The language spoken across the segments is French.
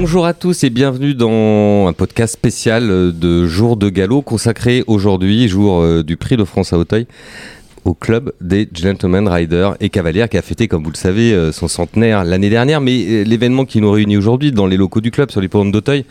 Bonjour à tous et bienvenue dans un podcast spécial de Jour de Galop consacré aujourd'hui, jour euh, du prix de France à Auteuil, au club des Gentlemen Riders et Cavaliers qui a fêté, comme vous le savez, euh, son centenaire l'année dernière. Mais euh, l'événement qui nous réunit aujourd'hui dans les locaux du club sur l'hippodrome d'Auteuil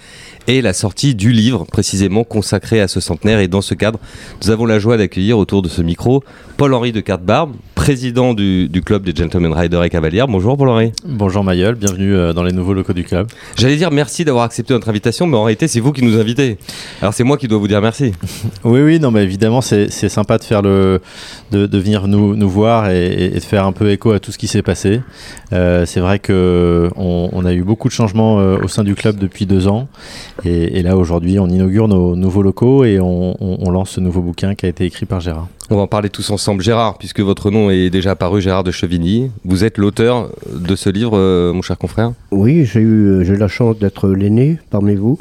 est la sortie du livre précisément consacré à ce centenaire. Et dans ce cadre, nous avons la joie d'accueillir autour de ce micro Paul-Henri de Cartebarbe, président du, du, club des Gentlemen Riders et Cavaliers. Bonjour Paul-Henri. Bonjour Mayol, bienvenue euh, dans les nouveaux locaux du club. J'allais dire merci d'avoir accepté notre invitation, mais en réalité c'est vous qui nous invitez. Alors c'est moi qui dois vous dire merci. oui, oui, non, mais évidemment c'est sympa de faire le, de, de venir nous, nous voir et, et, de faire un peu écho à tout ce qui s'est passé. Euh, c'est vrai que on, a eu beaucoup de changements euh, au sein du club depuis deux ans, et, et là aujourd'hui on inaugure nos nouveaux locaux et on, on, lance ce nouveau bouquin qui a été écrit par Gérard. On va en parler tous ensemble. Gérard, puisque votre nom est déjà apparu, Gérard de Chevigny. Vous êtes l'auteur de ce livre, euh, mon cher confrère? Oui, j'ai eu, eu la chance d'être l'aîné parmi vous.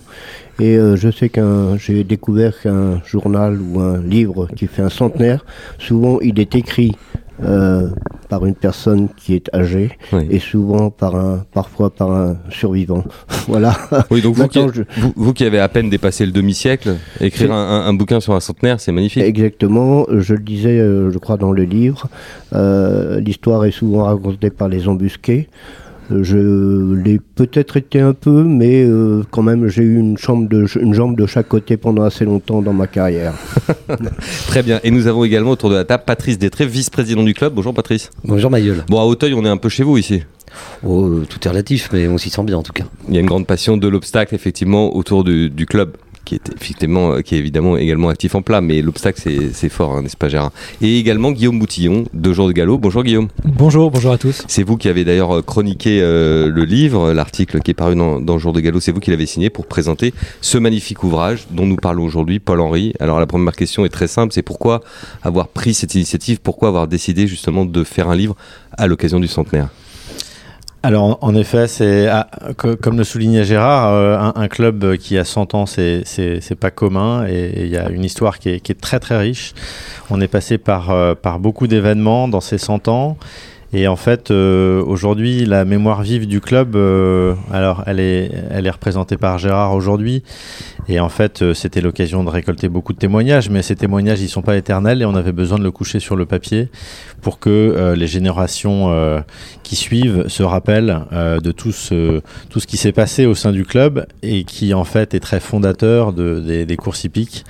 Et euh, je sais qu'un, j'ai découvert qu'un journal ou un livre qui fait un centenaire, souvent il est écrit euh, par une personne qui est âgée oui. et souvent par un, parfois par un survivant. voilà. Oui, donc vous qui, je... vous, vous qui, avez à peine dépassé le demi-siècle, écrire un, un, un, bouquin sur un centenaire, c'est magnifique. Exactement. Je le disais, euh, je crois, dans le livre. Euh, l'histoire est souvent racontée par les embusqués. Je l'ai peut-être été un peu, mais euh, quand même, j'ai eu une, chambre de, une jambe de chaque côté pendant assez longtemps dans ma carrière. Très bien. Et nous avons également autour de la table Patrice Détré, vice-président du club. Bonjour Patrice. Bonjour Mailleul. Bon, à Auteuil, on est un peu chez vous ici. Oh, tout est relatif, mais on s'y sent bien en tout cas. Il y a une grande passion de l'obstacle, effectivement, autour du, du club qui est effectivement qui est évidemment également actif en plat mais l'obstacle c'est fort hein, n'est-ce pas Gérard? Et également Guillaume Boutillon de Jour de Galop. Bonjour Guillaume. Bonjour bonjour à tous. C'est vous qui avez d'ailleurs chroniqué euh, le livre l'article qui est paru dans, dans Jour de Galop. C'est vous qui l'avez signé pour présenter ce magnifique ouvrage dont nous parlons aujourd'hui Paul Henry. Alors la première question est très simple. C'est pourquoi avoir pris cette initiative? Pourquoi avoir décidé justement de faire un livre à l'occasion du centenaire? Alors, en effet, c'est ah, comme le soulignait Gérard, euh, un, club qui a 100 ans, c'est pas commun et il y a une histoire qui est, qui est, très très riche. On est passé par, euh, par beaucoup d'événements dans ces 100 ans. Et en fait, euh, aujourd'hui, la mémoire vive du club, euh, alors elle est, elle est représentée par Gérard aujourd'hui. Et en fait, euh, c'était l'occasion de récolter beaucoup de témoignages, mais ces témoignages, ils sont pas éternels et on avait besoin de le coucher sur le papier pour que les générations qui suivent se rappellent de tout ce, tout ce qui s'est passé au sein du club et qui en fait est très fondateur de, des, des courses hippiques.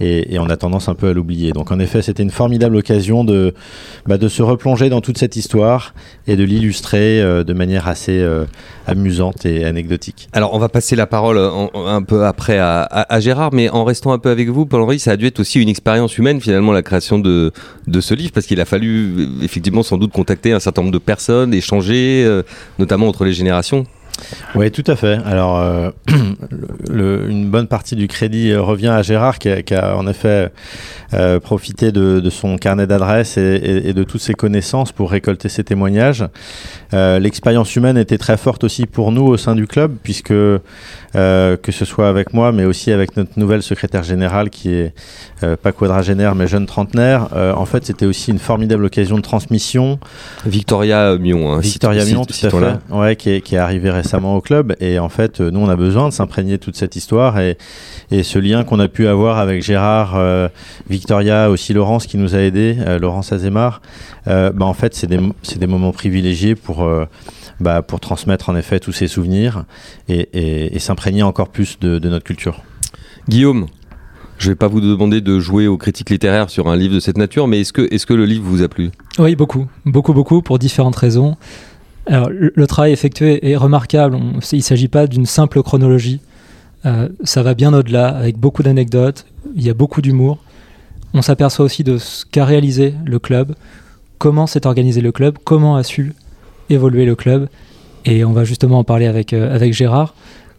Et, on a tendance un peu à l'oublier. Donc en effet, c'était une formidable occasion de, bah, se replonger dans toute cette histoire et de l'illustrer euh, de manière assez euh, amusante et anecdotique. Alors on va passer la parole en, un peu après à, Gérard, mais en restant un peu avec vous, Paul-Henri, ça a dû être aussi une expérience humaine finalement la création de, de ce livre, parce qu'il a fallu effectivement sans doute contacter un certain nombre de personnes, échanger, euh, notamment entre les générations. Oui, tout à fait. Alors, euh, une bonne partie du crédit revient à Gérard, qui a, en effet euh, profité de, son carnet d'adresses et, de toutes ses connaissances pour récolter ses témoignages. Euh, L'expérience humaine était très forte aussi pour nous au sein du club, puisque euh, que ce soit avec moi, mais aussi avec notre nouvelle secrétaire générale, qui est euh, pas quadragénaire, mais jeune trentenaire, euh, en fait, c'était aussi une formidable occasion de transmission. Victoria Mion, hein, Victoria Mion, tout à fait, ouais, qui est, qui est arrivée récemment au club. Et en fait, nous, on a besoin de s'imprégner toute cette histoire et, et ce lien qu'on a pu avoir avec Gérard, Victoria, aussi Laurence qui nous a aidés, Laurence Azemar. Bah, en fait, c'est des, des moments privilégiés pour bah, pour transmettre en effet tous ces souvenirs et, et, et s'imprégner encore plus de, de, notre culture. Guillaume, je ne vais pas vous demander de jouer aux critiques littéraires sur un livre de cette nature, mais est-ce que, est -ce que le livre vous a plu? Oui, beaucoup, beaucoup, beaucoup, pour différentes raisons. Alors, le, le travail effectué est remarquable. On, il ne s'agit pas d'une simple chronologie. Euh, ça va bien au-delà, avec beaucoup d'anecdotes. Il y a beaucoup d'humour. On s'aperçoit aussi de ce qu'a réalisé le club, comment s'est organisé le club, comment a su évoluer le club. Et on va justement en parler avec, euh, avec Gérard.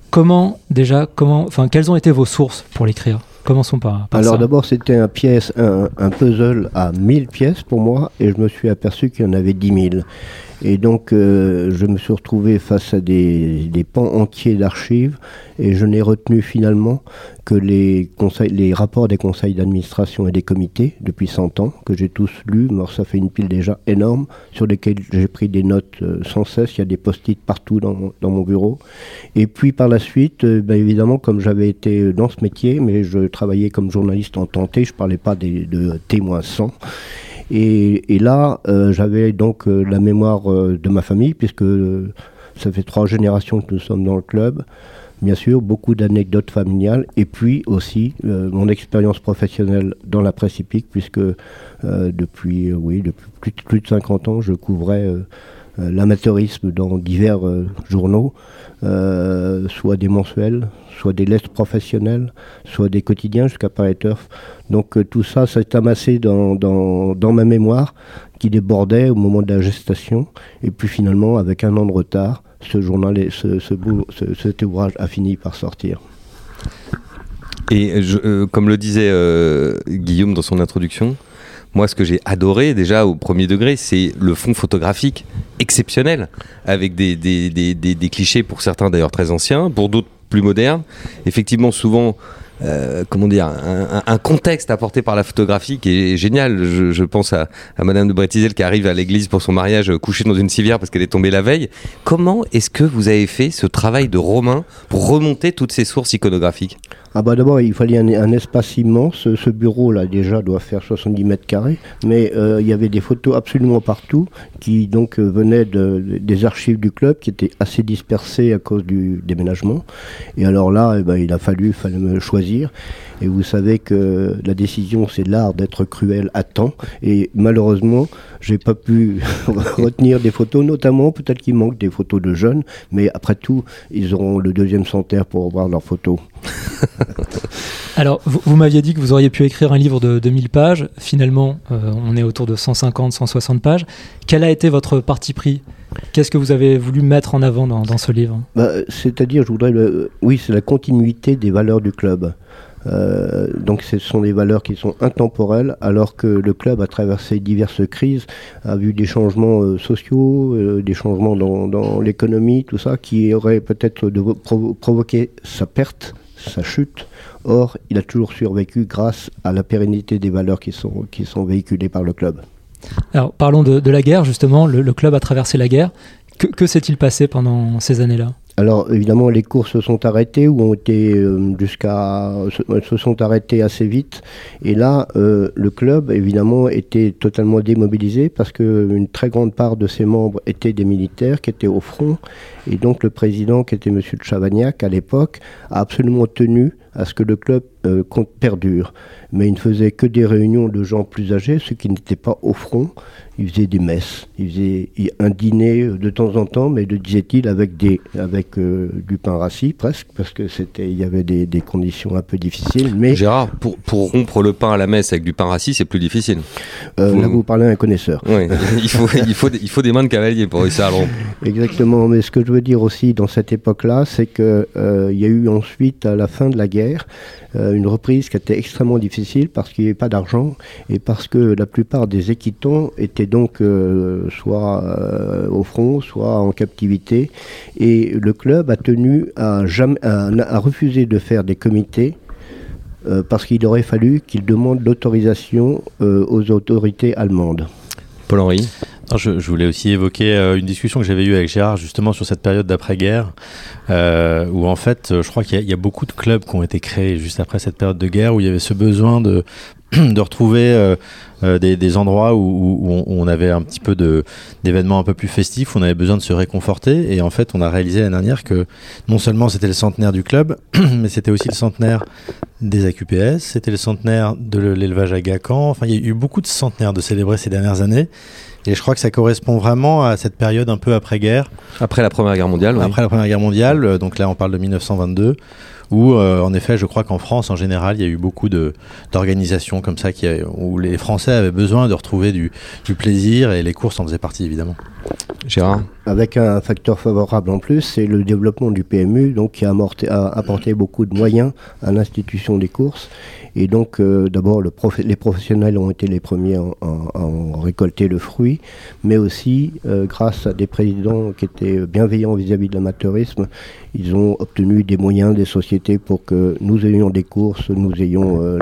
Comment, déjà, comment, enfin, quelles ont été vos sources pour l'écrire Commençons par, par Alors d'abord, c'était un, pièce, un, un, puzzle à 1000 pièces pour moi, et je me suis aperçu qu'il y en avait 10 000. Et donc, euh, je me suis retrouvé face à des, pans entiers d'archives, et je n'ai retenu finalement que les, conseils, les rapports des conseils d'administration et des comités depuis 100 ans, que j'ai tous lus, ça fait une pile déjà énorme, sur lesquels j'ai pris des notes euh, sans cesse, il y a des post-it partout dans, mon bureau. Et puis par la suite, euh, ben évidemment, comme j'avais été dans ce métier, mais je travaillais comme journaliste en tenté, je parlais pas de témoins sans. Et, là, euh, j'avais donc euh, la mémoire euh, de ma famille, puisque ça fait trois générations que nous sommes dans le club. Bien sûr, beaucoup d'anecdotes familiales, et puis aussi mon expérience professionnelle dans la presse puisque depuis, oui, depuis plus, plus, de 50 ans, je couvrais l'amateurisme dans divers journaux, soit des mensuels, soit des lettres professionnelles, soit des quotidiens jusqu'à Paris Turf. Donc tout ça, s'est amassé dans, dans, ma mémoire, qui débordait au moment de la gestation, et puis finalement, avec un an de retard, ce journal, et ce, ce, ce, cet ouvrage a fini par sortir. Et euh, comme le disait euh, Guillaume dans son introduction, moi, ce que j'ai adoré déjà au premier degré, c'est le fond photographique exceptionnel, avec des, des, des, clichés pour certains d'ailleurs très anciens, pour d'autres plus modernes. Effectivement, souvent, euh, comment dire, un, contexte apporté par la photographie qui est génial. Je, pense à, à, Madame de Brétizel qui arrive à l'église pour son mariage euh, couchée dans une civière parce qu'elle est tombée la veille. Comment est-ce que vous avez fait ce travail de Romain pour remonter toutes ces sources iconographiques? Ah bah d'abord il fallait un, espace immense. Ce bureau là déjà doit faire 70 mètres carrés, mais euh, il y avait des photos absolument partout qui donc euh, venaient de, des archives du club qui étaient assez dispersées à cause du déménagement. Et alors là, eh ben, il a fallu, fallait me choisir. Et vous savez que la décision, c'est l'art d'être cruel à temps. Et malheureusement, j'ai pas pu retenir des photos, notamment peut-être qu'il manque des photos de jeunes, mais après tout, ils auront le deuxième centenaire pour voir leurs photos. Alors, vous, vous m'aviez dit que vous auriez pu écrire un livre de 2000 pages. Finalement, euh, on est autour de 150, 160 pages. Quel a été votre parti pris? Qu'est-ce que vous avez voulu mettre en avant dans, dans ce livre? Bah, C'est-à-dire, je voudrais, le... oui, c'est la continuité des valeurs du club. Euh, donc ce sont des valeurs qui sont intemporelles alors que le club a traversé diverses crises, a vu des changements euh, sociaux, euh, des changements dans, l'économie, tout ça, qui auraient peut-être provo provoqué sa perte, sa chute. Or, il a toujours survécu grâce à la pérennité des valeurs qui sont, véhiculées par le club. Alors parlons de, la guerre justement, le, club a traversé la guerre. Que s'est-il passé pendant ces années-là? Alors évidemment les courses se sont arrêtées ou ont été euh, jusqu'à se sont arrêtées assez vite. Et là euh, le club évidemment était totalement démobilisé parce que une très grande part de ses membres étaient des militaires qui étaient au front. Et donc le président qui était monsieur de Chavagnac à l'époque a absolument tenu à ce que le club euh, perdure. Mais il ne faisait que des réunions de gens plus âgés, ceux qui n'étaient pas au front. Il faisait des messes, il faisait un dîner de temps en temps, mais le disait-il avec, des, avec euh, du pain rassis presque, parce que c'était, il y avait des, des, conditions un peu difficiles. Mais Gérard, pour, pour rompre le pain à la messe avec du pain rassis, c'est plus difficile. Euh. Là, vous parlez à un connaisseur. Oui, il faut, il faut, il faut des mains de cavalier pour réussir à le rompre. Exactement, mais ce que je veux dire aussi dans cette époque-là, c'est qu'il euh, y a eu ensuite, à la fin de la guerre, euh, une reprise qui était extrêmement difficile parce qu'il n'y avait pas d'argent et parce que la plupart des équitants étaient donc euh, soit euh, au front, soit en captivité. Et le club a tenu à, refuser de faire des comités parce qu'il aurait fallu qu'il demande l'autorisation aux autorités allemandes. Paul-Henri je, je, voulais aussi évoquer euh, une discussion que j'avais eue avec Gérard justement sur cette période d'après-guerre, euh, où en fait, je crois qu'il y, y, a beaucoup de clubs qui ont été créés juste après cette période de guerre, où il y avait ce besoin de, de retrouver euh, euh, des, des, endroits où, où, on avait un petit peu d'événements un peu plus festifs, où on avait besoin de se réconforter. Et en fait, on a réalisé l'année dernière que non seulement c'était le centenaire du club, mais c'était aussi le centenaire des AQPS, c'était le centenaire de l'élevage à Gacan. Enfin, il y a eu beaucoup de centenaires de célébrer ces dernières années. Et je crois que ça correspond vraiment à cette période un peu après-guerre. Après la Première Guerre mondiale. Après oui. la Première Guerre mondiale, euh, donc là on parle de 1922, où euh, en effet je crois qu'en France en général il y a eu beaucoup d'organisations comme ça qui où les Français avaient besoin de retrouver du, du, plaisir et les courses en faisaient partie évidemment. Gérard Avec un facteur favorable en plus, c'est le développement du PMU, donc qui a, amorté, a apporté beaucoup de moyens à l'institution des courses. Et donc, euh, d'abord, les professionnels ont été les premiers à en récolter le fruit, mais aussi, euh, grâce à des présidents qui étaient bienveillants vis-à-vis -vis de l'amateurisme, ils ont obtenu des moyens, des sociétés société pour que nous ayons des courses, nous ayons euh,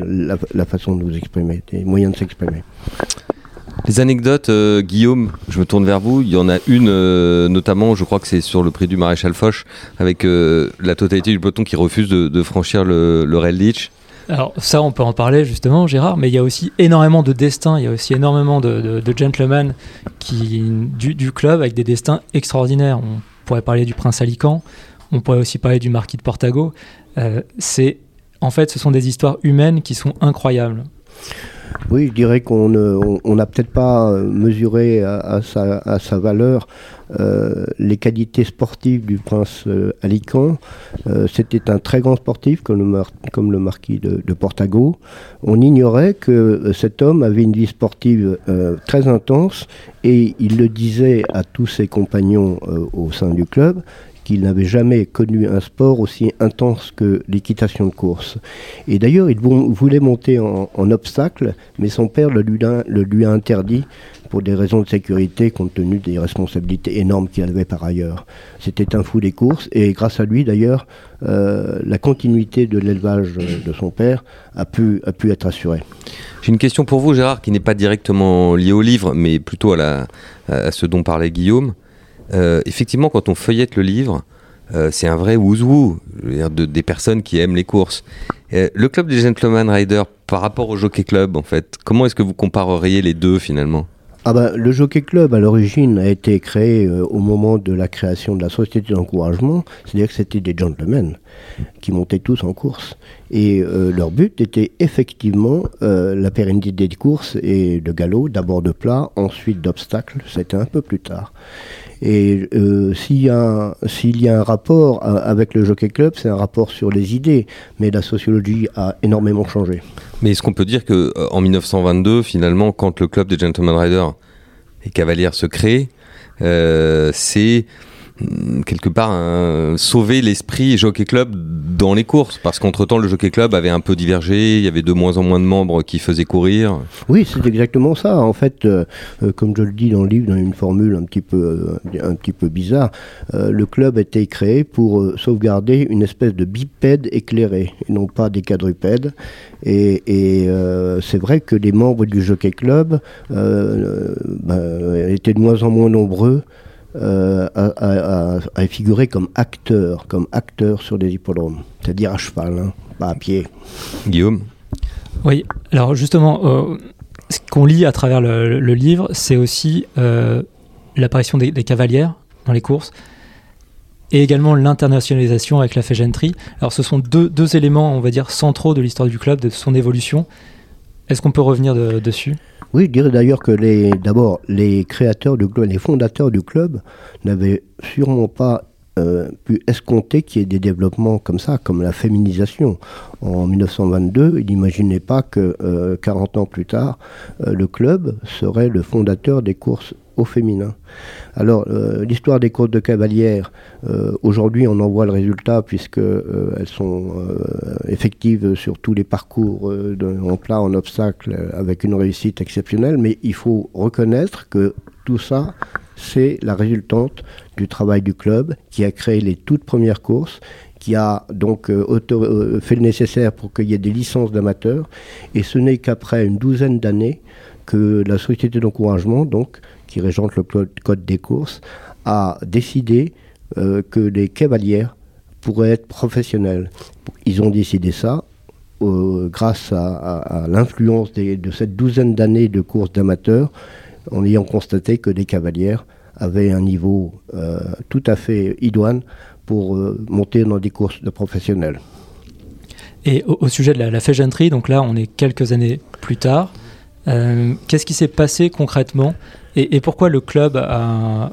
la, façon de nous exprimer, des moyens de s'exprimer. Les anecdotes, Guillaume, je me tourne vers vous. Il y en a une, notamment, je crois que c'est sur le prix du maréchal Foch, avec la totalité du peloton qui refuse de, franchir le, le rail ditch. Alors ça, on peut en parler justement, Gérard, mais il y a aussi énormément de destins, il y a aussi énormément de, gentlemen qui, du, du club avec des destins extraordinaires. On pourrait parler du prince Alican, on pourrait aussi parler du marquis de Portago. Euh, c'est, en fait, ce sont des histoires humaines qui sont incroyables. Oui, je dirais qu'on n'a peut-être pas euh, mesuré à, sa, valeur euh, les qualités sportives du prince euh, Alican. C'était un très grand sportif, comme le, marquis de, Portago. On ignorait que cet homme avait une vie sportive très intense et il le disait à tous ses compagnons au sein du club qu'il n'avait jamais connu un sport aussi intense que l'équitation de course. Et d'ailleurs, il vou- voulait monter en, obstacle, mais son père le lui, a, interdit pour des raisons de sécurité, compte tenu des responsabilités énormes qu'il avait par ailleurs. C'était un fou des courses, et grâce à lui, d'ailleurs, euh, la continuité de l'élevage de son père a pu, être assurée. J'ai une question pour vous, Gérard, qui n'est pas directement liée au livre, mais plutôt à ce dont parlait Guillaume. Euh, effectivement, quand on feuillette le livre, euh, c'est un vrai ouzou de, des personnes qui aiment les courses. Euh, le club des Gentleman Riders, par rapport au Jockey Club, en fait, comment est-ce que vous compareriez les deux finalement? Ah ben, le Jockey Club, à l'origine, a été créé au moment de la création de la société d'encouragement, c'est-à-dire que c'était des gentlemen qui montaient tous en course. Et leur but était effectivement la pérennité des courses et de galop, d'abord de plat, ensuite d'obstacles, c'était un peu plus tard. Et euh, s'il y, y a un rapport euh, avec le Jockey Club, c'est un rapport sur les idées, mais la sociologie a énormément changé. Mais est-ce qu'on peut dire que euh, en 1922, finalement, quand le club des Gentleman Riders et Cavalières se crée, euh, c'est quelque part un- sauver l'esprit Jockey Club dans les courses parce qu'entre-temps le Jockey Club avait un peu divergé, il y avait de moins en moins de membres qui faisaient courir. Oui, c'est exactement ça. En fait, euh, euh, comme je le dis dans le livre, dans une formule un petit peu, euh, un petit peu bizarre, le club a été créé pour sauvegarder une espèce de bipède éclairé, et non pas des quadrupèdes. Et, c'est vrai que les membres du Jockey Club ben, étaient de moins en moins nombreux. Euh, à, à- à- à figurer comme acteurs, comme acteurs sur des hippodromes, c'est-à-dire à cheval, hein, pas à pied. Guillaume Oui, alors justement, euh, ce qu'on lit à travers le, le livre, c'est aussi euh, l'apparition des, des cavalières dans les courses et également l'internationalisation avec la Gentry. Alors ce sont deux, deux éléments, on va dire, centraux de l'histoire du club, de son évolution. Est-ce qu'on peut revenir de- dessus? Oui, je dirais d'ailleurs que les, d'abord, les créateurs du club, les fondateurs du club n'avaient sûrement pas euh, pu escompter qu'il y ait des développements comme ça, comme la féminisation. En 1922, ils n'imaginaient pas que euh, 40 ans plus tard, euh, le club serait le fondateur des courses au féminin. Alors, euh, l'histoire des courses de cavalières, euh, aujourd'hui, on en voit le résultat puisque euh, elles sont euh, effectives sur tous les parcours en plat, en obstacle, avec une réussite exceptionnelle. Mais il faut reconnaître que tout ça, c'est la résultante du travail du club qui a créé les toutes premières courses, qui a donc fait le nécessaire pour qu'il y ait des licences d'amateurs. Et ce n'est qu'après une douzaine d'années que la société d'encouragement, donc, qui régente le code des courses, a décidé euh, que les cavalières pourraient être professionnelles. Ils ont décidé ça euh, grâce à, l'influence de cette douzaine d'années de courses d'amateurs, en ayant constaté que les cavalières avaient un niveau euh, tout à fait idoine pour monter dans des courses de professionnels. Et au, sujet de la, la donc là on est quelques années plus tard, euh, qu'est-ce qui s'est passé concrètement et, pourquoi le club a,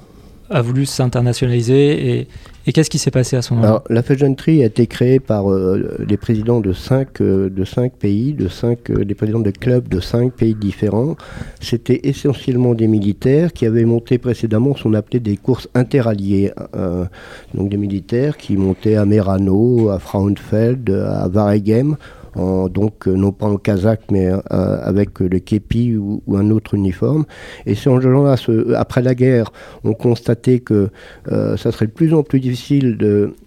voulu s'internationaliser et, qu'est-ce qui s'est passé à ce moment-là la Gentry a été créée par euh, les présidents de cinq, euh, de cinq pays, de cinq, euh, des présidents de clubs de cinq pays différents. C'était essentiellement des militaires qui avaient monté précédemment ce qu'on appelait des courses interalliées. donc des militaires qui montaient à Merano, à Frauenfeld, à Waregem, en, donc euh, non pas en kazakh, mais euh, avec le képi ou, un autre uniforme. Et ces gens-là, après la guerre, ont constaté que euh, ça serait de plus en plus difficile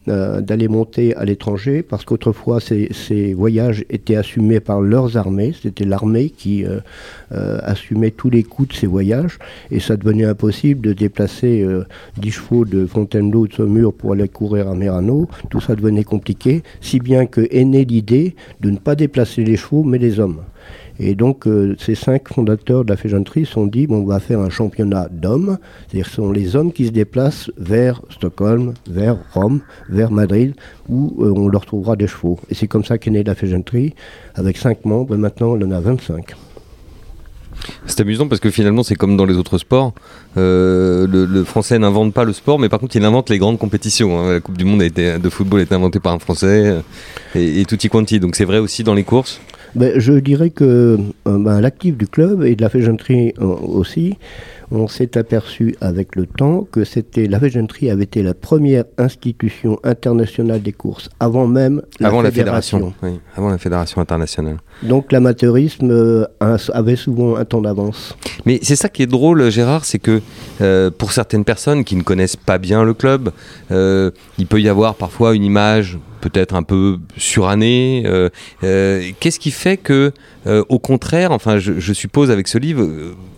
euh, d'aller monter à l'étranger, parce qu'autrefois, ces, voyages étaient assumés par leurs armées. C'était l'armée qui euh, assumait tous les coûts de ces voyages, et ça devenait impossible de déplacer 10 chevaux de Fontainebleau de Saumur pour aller courir à Merano. Tout ça devenait compliqué, si bien que est née l'idée de ne pas déplacer les chevaux, mais les hommes. Et donc, euh, ces cinq fondateurs de la Féjanterie se sont dit, on va faire un championnat d'hommes, c'est-à-dire ce sont les hommes qui se déplacent vers Stockholm, vers Rome, vers Madrid, où euh, on leur trouvera des chevaux. Et c'est comme ça qu'est née la Féjanterie, avec cinq membres, et maintenant on en a 25. C'est amusant parce que finalement, c'est comme dans les autres sports. Euh, le, français n'invente pas le sport, mais par contre, il invente les grandes compétitions. Hein. La Coupe du Monde de football a été inventée par un français et, et tutti quanti. Donc c'est vrai aussi dans les courses ben, Je dirais que euh, ben, l'actif du club et de la féjanterie euh, aussi, on s'est aperçu avec le temps que c'était la féjanterie avait été la première institution internationale des courses avant même la avant fédération. la fédération, oui, avant la fédération internationale. Donc l'amateurisme euh, avait souvent un temps d'avance. Mais c'est ça qui est drôle, Gérard, c'est que euh, pour certaines personnes qui ne connaissent pas bien le club, euh, il peut y avoir parfois une image peut-être un peu surannée. Qu'est-ce qui fait que, au contraire, enfin, je, je, suppose avec ce livre,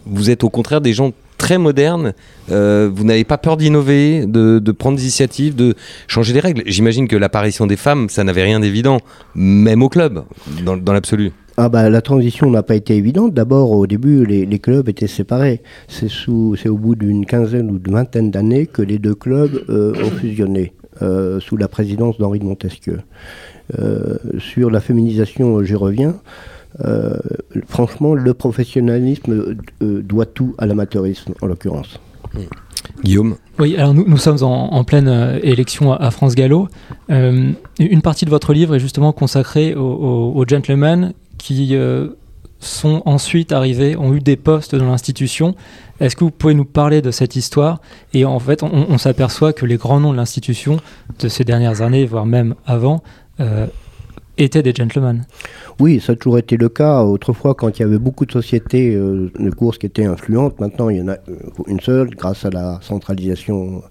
vous êtes au contraire des gens très modernes. vous n'avez pas peur d'innover, de, prendre des initiatives, de changer les règles. J'imagine que l'apparition des femmes, ça n'avait rien d'évident, même au club, dans, l'absolu. Ah bah, la transition n'a pas été évidente. D'abord, au début, les, clubs étaient séparés. C'est au bout d'une quinzaine ou d'une vingtaine d'années que les deux clubs euh, ont fusionné. Euh, sous la présidence d'Henri de Montesquieu. Euh, sur la féminisation, j'y reviens. Euh, franchement, le professionnalisme doit tout à l'amateurisme, en l'occurrence. Guillaume Oui, alors nous, nous sommes en, en pleine euh, élection à, à, France Gallo. Euh, une partie de votre livre est justement consacrée aux, aux, aux gentlemen qui euh, sont ensuite arrivés, ont eu des postes dans l'institution. Est-ce que vous pouvez nous parler de cette histoire? Et en fait, on, on s'aperçoit que les grands noms de l'institution de ces dernières années, voire même avant, euh, étaient des gentlemen. Oui, ça a toujours été le cas. Autrefois, quand il y avait beaucoup de sociétés euh, de courses qui étaient influentes, maintenant il y en a une seule grâce à la centralisation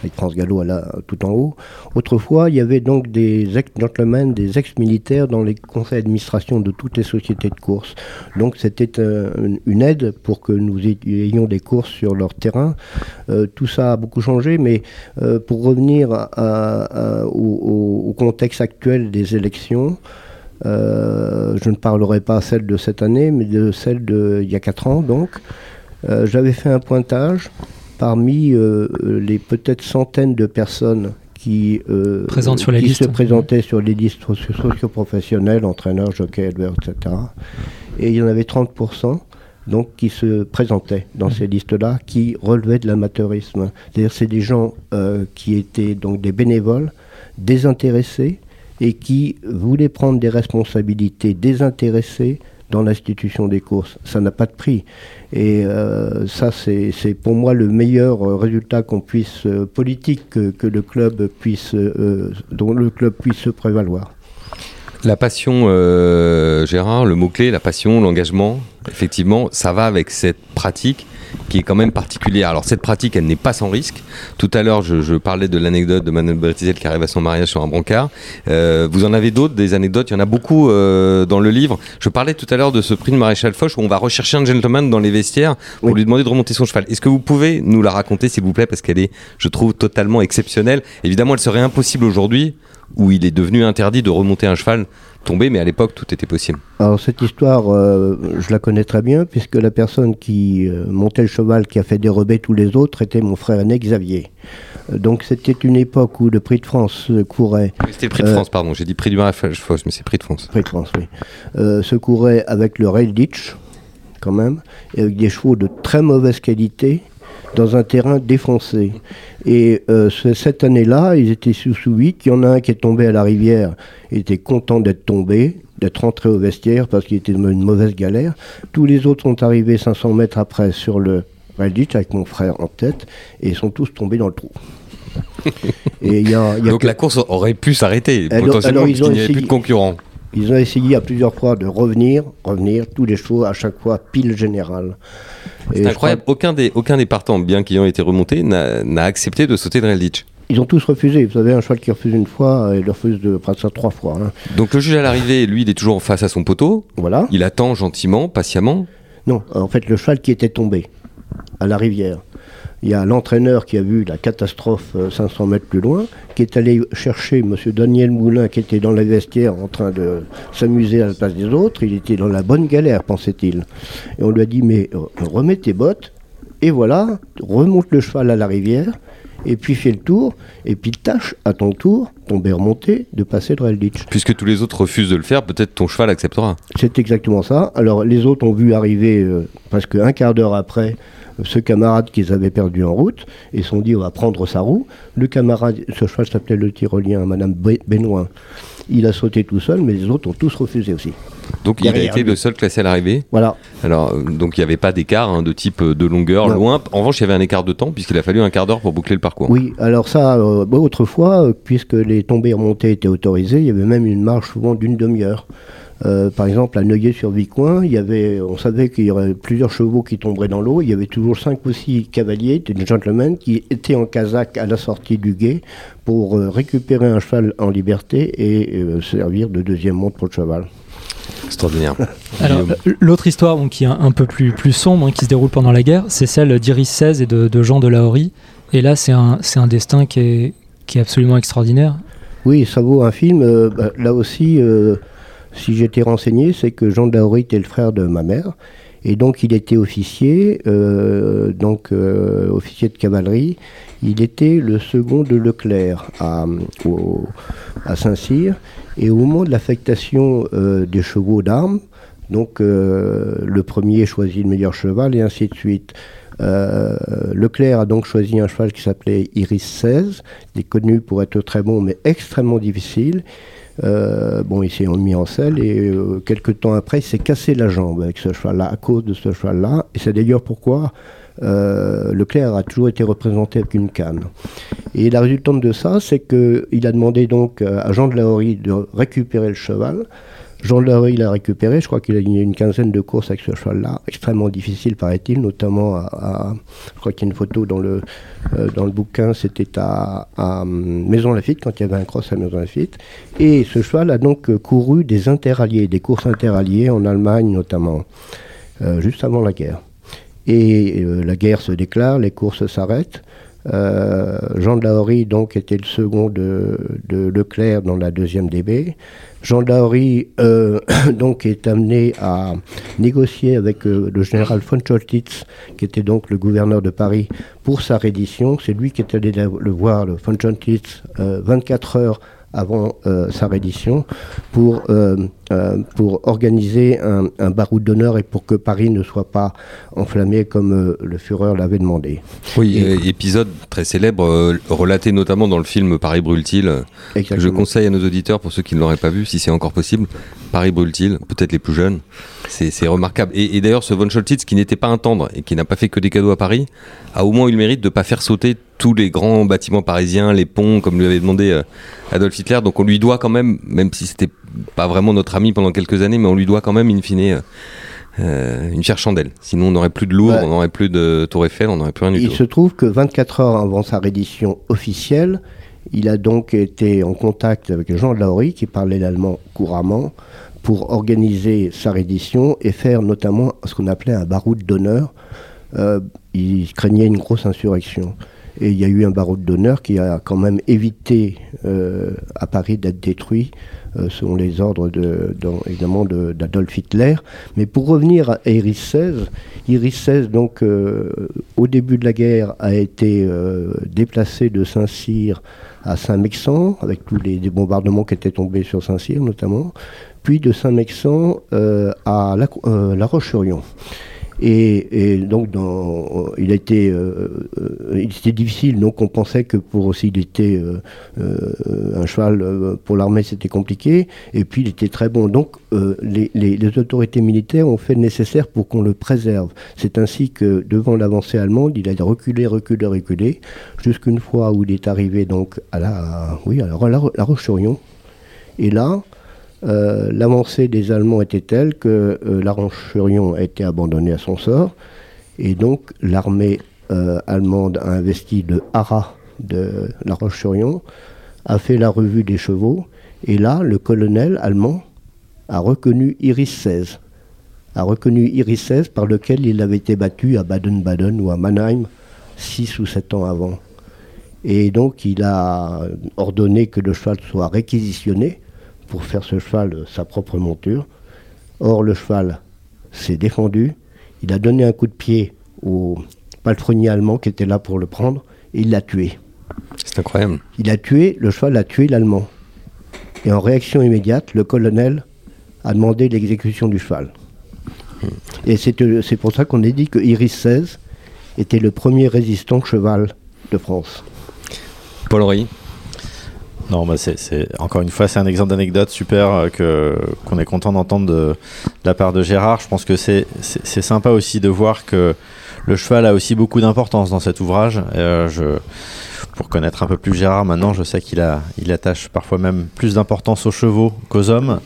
avec France Gallo là, tout en haut. Autrefois, il y avait donc des ex-gentlemen, des ex-militaires dans les conseils d'administration de toutes les sociétés de course. Donc c'était euh, une aide pour que nous ayons des courses sur leur terrain. Euh, tout ça a beaucoup changé, mais euh, pour revenir au, contexte actuel des élections, je ne parlerai pas celle de cette année, mais de celle d'il y a 4 ans. Donc, j'avais fait un pointage parmi euh, les peut-être centaines de personnes qui, euh, sur qui listes. se présentaient sur les listes socio-professionnelles, entraîneurs, jockeys, éleveurs, etc. Et il y en avait 30% donc, qui se présentaient dans mmh. ces listes-là, qui relevaient de l'amateurisme. C'est-à-dire c'est des gens euh, qui étaient donc des bénévoles, désintéressés, et qui voulaient prendre des responsabilités désintéressées dans l'institution des courses. Ça n'a pas de prix. Et euh, ça, c'est pour moi le meilleur résultat qu'on puisse, euh, politique, que, le club puisse, euh, dont le club puisse se prévaloir. La passion, euh, Gérard, le mot-clé, la passion, l'engagement, effectivement, ça va avec cette pratique qui est quand même particulière. Alors cette pratique, elle n'est pas sans risque. Tout à l'heure, je, je, parlais de l'anecdote de Manuel Bretizel qui arrive à son mariage sur un brancard. Euh, vous en avez d'autres, des anecdotes, il y en a beaucoup euh, dans le livre. Je parlais tout à l'heure de ce prix de maréchal Foch où on va rechercher un gentleman dans les vestiaires pour oui. lui demander de remonter son cheval. Est-ce que vous pouvez nous la raconter, s'il vous plaît, parce qu'elle est, je trouve, totalement exceptionnelle. Évidemment, elle serait impossible aujourd'hui où il est devenu interdit de remonter un cheval tombé, mais à l'époque tout était possible. Alors cette histoire, euh, je la connais très bien, puisque la personne qui euh, montait le cheval, qui a fait dérober tous les autres, était mon frère aîné Xavier. Euh, donc c'était une époque où le prix de France courait... Oui, c'était le prix de France, pardon, j'ai dit prix du maréchal Foch, mais c'est prix de France. Prix de France, oui. se courait avec le Rail Ditch, quand même, et avec des chevaux de très mauvaise qualité, dans un terrain défoncé. Et euh, cette année-là, ils étaient sous sous 8. Il y en a un qui est tombé à la rivière. Il était content d'être tombé, d'être rentré au vestiaire parce qu'il était dans une mauvaise galère. Tous les autres sont arrivés 500 mètres après sur le Reddit avec mon frère en tête et ils sont tous tombés dans le trou. et y a, y a Donc que... la course aurait pu s'arrêter, potentiellement, parce qu'il n'y avait plus de concurrents. Ils ont essayé à plusieurs fois de revenir, revenir, tous les chevaux, à chaque fois, pile générale. Et C'est incroyable. crois- Aucun des, aucun des partants, bien qu'ils ont été remontés, n'a accepté de sauter de Relditch. Ils ont tous refusé. Vous savez, un cheval qui refuse une fois, euh, il refuse de presque trois fois. hein. Donc le juge à l'arrivée, lui, il est toujours face à son poteau. Voilà. Il attend gentiment, patiemment. Non, en fait, le cheval qui était tombé à la rivière. Il y a l'entraîneur qui a vu la catastrophe euh, 500 mètres plus loin, qui est allé chercher M. Daniel Moulin, qui était dans la vestiaire en train de s'amuser à la place des autres. Il était dans la bonne galère, pensait-il. Et on lui a dit Mais euh, remets tes bottes, et voilà, remonte le cheval à la rivière, et puis fais le tour, et puis tâche à ton tour, tomber remonté, de passer le Relditch. Puisque tous les autres refusent de le faire, peut-être ton cheval acceptera. C'est exactement ça. Alors les autres ont vu arriver euh, presque un quart d'heure après ce camarade qu'ils avaient perdu en route et se sont dit on va prendre sa roue. Le camarade, ce cheval s'appelait le tyrolien, Madame Be- Benoît. Il a sauté tout seul, mais les autres ont tous refusé aussi. Donc il a Derrière été le seul classé à l'arrivée. Voilà. Alors, euh, donc il n'y avait pas d'écart hein, de type euh, de longueur Non. loin. En revanche, il y avait un écart de temps, puisqu'il a fallu un quart d'heure pour boucler le parcours. Oui, alors ça, euh, bah, autrefois, puisque les tombées remontées étaient autorisées, il y avait même une marche souvent d'une demi-heure. Euh, par exemple, à Neuilly-sur-Vicoin, il y avait, on savait qu'il y aurait plusieurs chevaux qui tomberaient dans l'eau. Il y avait toujours cinq ou six cavaliers, des gentlemen, qui étaient en casaque à la sortie du guet pour euh, récupérer un cheval en liberté et servir de deuxième montre pour le cheval. Extraordinaire. Alors, euh, l'autre histoire qui est un, peu plus, plus sombre, hein, qui se déroule pendant la guerre, c'est celle d'Iris XVI et de, de Jean de Lahorie. Et là, c'est un, c'est un destin qui est, qui est absolument extraordinaire. Oui, ça vaut un film. Euh, bah, là aussi, euh, si j'étais renseigné, c'est que Jean de Lahorie était le frère de ma mère. Et donc, il était officier, euh, donc euh, officier de cavalerie. Il était le second de Leclerc à, au- à Saint-Cyr. Et au moment de l'affectation euh, des chevaux d'armes, donc euh, le premier choisit le meilleur cheval et ainsi de suite. Euh, Leclerc a donc choisi un cheval qui s'appelait Iris 16. Il est connu pour être très bon, mais extrêmement difficile. Euh, bon, il s'est mis en selle et quelques temps après, il s'est cassé la jambe avec ce cheval-là, à cause de ce cheval-là. Et c'est d'ailleurs pourquoi euh, Leclerc a toujours été représenté avec une canne. Et la résultante de ça, c'est qu'il a demandé donc euh, à Jean de Lahorie de récupérer le cheval. Jean de Lahorie l'a récupéré, je crois qu'il a gagné une quinzaine de courses avec ce cheval-là, extrêmement difficile paraît-il, notamment à, je crois qu'il y a une photo dans le, euh, dans le bouquin, c'était à, à hum, Maison Lafitte, quand il y avait un cross à Maison Lafitte. Et ce cheval a donc couru des interalliés, des courses interalliées en Allemagne notamment, juste avant la guerre. Et euh, la guerre se déclare, les courses s'arrêtent. Euh, Jean de donc était le second de, de Leclerc dans la deuxième DB. Jean de euh, donc est amené à négocier avec euh, le général von Choltitz, qui était donc le gouverneur de Paris, pour sa reddition. C'est lui qui est allé le voir, le von Choltitz, euh, 24 heures avant euh, sa reddition pour, euh, euh, pour organiser un, un baroud d'honneur et pour que Paris ne soit pas enflammé comme le Führer l'avait demandé. Oui, Et- épisode très célèbre, relaté notamment dans le film Paris brûle-t-il. Je conseille à nos auditeurs, pour ceux qui ne l'auraient pas vu, si c'est encore possible, Paris brûle-t-il, peut-être les plus jeunes. C'est remarquable. Et, et d'ailleurs, ce Von Scholtitz, qui n'était pas un tendre et qui n'a pas fait que des cadeaux à Paris, a au moins eu le mérite de ne pas faire sauter tous les grands bâtiments parisiens, les ponts, comme lui avait demandé euh, Adolf Hitler. Donc on lui doit quand même, même si c'était pas vraiment notre ami pendant quelques années, mais on lui doit quand même, in fine, euh, euh, une fière chandelle. Sinon, on n'aurait plus de Louvre, Ouais. on n'aurait plus de Tour Eiffel, on n'aurait plus rien du Il tout. se trouve que 24 heures avant sa reddition officielle, il a donc été en contact avec Jean de Lahorie, qui parlait l'allemand couramment, pour organiser sa reddition et faire notamment ce qu'on appelait un baroud d'honneur. Euh, il craignait une grosse insurrection. Et il y a eu un baroud d'honneur qui a quand même évité euh, à Paris d'être détruit euh, selon les ordres évidemment de- d'Adolf Hitler. Mais pour revenir à Iris 16, Iris 16 donc euh, au début de la guerre a été déplacé de Saint-Cyr à Saint-Mexan avec tous les, bombardements qui étaient tombés sur Saint-Cyr notamment, puis de Saint-Mexan euh, à La, euh, Roche-sur-Yon. Et, donc, dans, il a été, euh, euh, était difficile. Donc, on pensait que pour aussi, il était euh, euh, un cheval euh, pour l'armée, c'était compliqué. Et puis, il était très bon. Donc, euh, les, autorités militaires ont fait le nécessaire pour qu'on le préserve. C'est ainsi que, devant l'avancée allemande, il a reculé, reculé, reculé, jusqu'une fois où il est arrivé donc à la, oui, à la Roche-sur-Yon. Et là, euh, l'avancée des Allemands était telle que euh, la Roche-sur-Yon a été abandonnée à son sort. Et donc l'armée euh, allemande a investi le haras de la Roche-sur-Yon, a fait la revue des chevaux. Et là, le colonel allemand a reconnu Iris 16. A reconnu Iris 16 par lequel il avait été battu à Baden-Baden ou à Mannheim 6 ou 7 ans avant. Et donc il a ordonné que le cheval soit réquisitionné pour faire ce cheval sa propre monture. Or, le cheval s'est défendu. Il a donné un coup de pied au palefrenier allemand qui était là pour le prendre et il l'a tué. C'est incroyable. Il a tué, le cheval a tué l'allemand. Et en réaction immédiate, le colonel a demandé l'exécution du cheval. Et c'est euh, c'est pour ça qu'on a dit que Iris 16 était le premier résistant cheval de France. Paul-Henri Non, bah c'est, encore une fois, c'est un exemple d'anecdote super euh, que, qu'on est content d'entendre de, de la part de Gérard. Je pense que c'est, c'est, sympa aussi de voir que le cheval a aussi beaucoup d'importance dans cet ouvrage. Euh, je, pour connaître un peu plus Gérard maintenant, je sais qu'il a, il attache parfois même plus d'importance aux chevaux qu'aux hommes.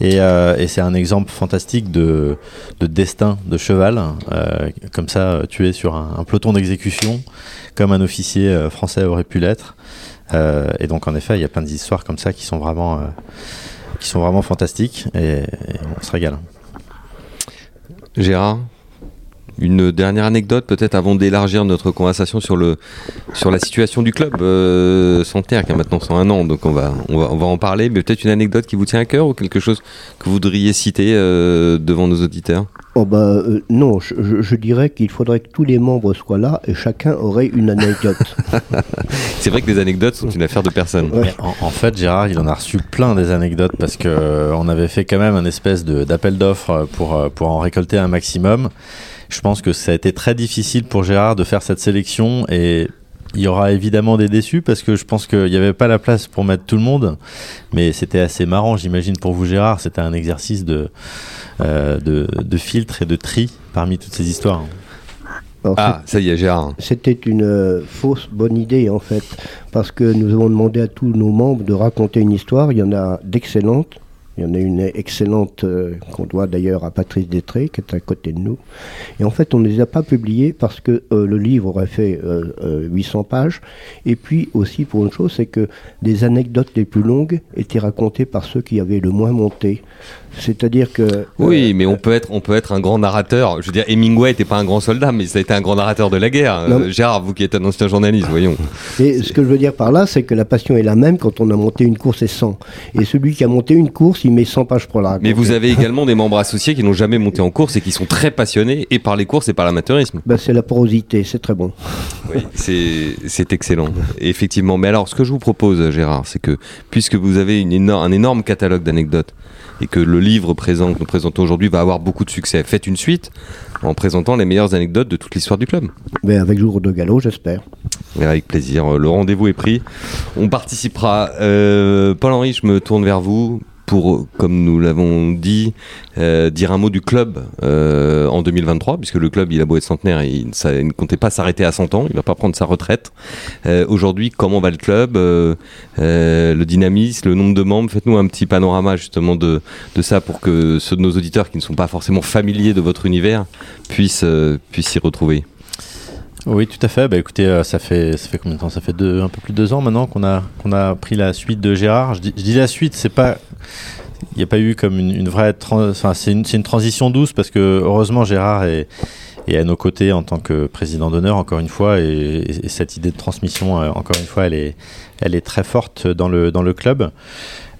Et, euh, et c'est un exemple fantastique de, de destin de cheval, euh, comme ça, euh, tué sur un, un peloton d'exécution, comme un officier euh, français aurait pu l'être. Euh, et donc en effet, il y a plein d'histoires comme ça qui sont vraiment, euh, qui sont vraiment fantastiques et, on se régale. Gérard une dernière anecdote peut-être avant d'élargir notre conversation sur le sur la situation du club euh, Santerre qui a maintenant 101 ans donc on va on va on va en parler. Mais peut-être une anecdote qui vous tient à cœur ou quelque chose que vous voudriez citer euh, devant nos auditeurs? Oh bah euh, non, je, je- je dirais qu'il faudrait que tous les membres soient là et chacun aurait une anecdote. c'est vrai que les anecdotes sont une affaire de personne Ouais. En, en fait, Gérard, il en a reçu plein des anecdotes parce que euh, on avait fait quand même un espèce de- d'appel d'offres pour, euh, pour en récolter un maximum. Je pense que ça a été très difficile pour Gérard de faire cette sélection et il y aura évidemment des déçus parce que je pense qu'il n'y avait pas la place pour mettre tout le monde. Mais c'était assez marrant, j'imagine, pour vous, Gérard. C'était un exercice de, euh, de, de filtre et de tri parmi toutes ces histoires. Alors, ah ça y est Gérard C'était une euh, fausse bonne idée en fait, parce que nous avons demandé à tous nos membres de raconter une histoire. Il y en a d'excellentes. Il y en a une excellente euh, qu'on doit d'ailleurs à Patrice Détré, qui est à côté de nous. Et en fait, on ne les a pas publiées parce que euh, le livre aurait fait euh, euh, 800 pages. Et puis aussi pour une chose, c'est que les anecdotes les plus longues étaient racontées par ceux qui avaient le moins monté. C'est-à-dire que... oui mais on peut être on peut être un grand narrateur je veux dire Hemingway était pas un grand soldat mais ça a été un grand narrateur de la guerre Non. Gérard vous qui êtes un ancien journaliste voyons Et ce que je veux dire par là, c'est que la passion est la même quand on a monté une course et 100. Et celui qui a monté une course, il met 100 pages pour la raconter. Mais vous avez également des membres associés qui n'ont jamais monté en course et qui sont très passionnés et par les courses et par l'amateurisme. Ben, c'est la porosité, c'est très bon. Oui, c'est excellent. Effectivement. Mais alors, ce que je vous propose, Gérard, c'est que puisque vous avez une un énorme catalogue d'anecdotes et que le livre présent que nous présentons aujourd'hui va avoir beaucoup de succès, faites une suite en présentant les meilleures anecdotes de toute l'histoire du club. Mais avec jour de galop, j'espère. Avec plaisir. Le rendez-vous est pris. On participera. Euh, Paul-Henri, je me tourne vers vous pour, comme nous l'avons dit, euh, dire un mot du club euh, en 2023, puisque le club, il a beau être centenaire, il, ne comptait pas s'arrêter à 100 ans, il ne va pas prendre sa retraite. Euh, Aujourd'hui, comment va le club euh, Le dynamisme, le nombre de membres? Faites-nous un petit panorama justement de, de ça pour que ceux de nos auditeurs qui ne sont pas forcément familiers de votre univers puissent puissent s'y retrouver. Oui, tout à fait. Bah, écoutez, euh, ça fait ça fait combien de temps? Ça fait deux, un peu plus de deux ans maintenant qu'on a qu'on a pris la suite de Gérard. Je dis, la suite, c'est pas il n'y a pas eu comme une, vraie enfin c'est une, une transition douce parce que heureusement Gérard est, est à nos côtés en tant que président d'honneur encore une fois et cette idée de transmission euh, encore une fois elle est elle est très forte dans le dans le club.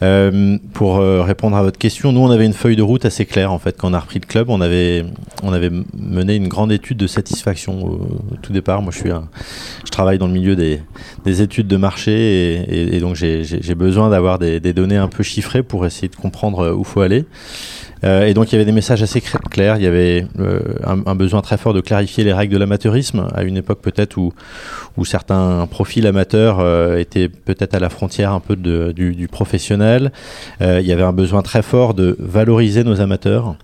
Euh, pour euh, répondre à votre question, nous on avait une feuille de route assez claire en fait quand on a repris le club. On avait on avait mené une grande étude de satisfaction au, tout départ. Moi je suis un, je travaille dans le milieu des, des études de marché et, donc j'ai besoin d'avoir des, des données un peu chiffrées pour essayer de comprendre euh, où faut aller. Euh, et donc il y avait des messages assez clairs. Il y avait euh, un, besoin très fort de clarifier les règles de l'amateurisme à une époque peut-être où, certains profils amateurs euh, étaient peut-être à la frontière un peu du, professionnel. Il y avait un besoin très fort de valoriser nos amateurs,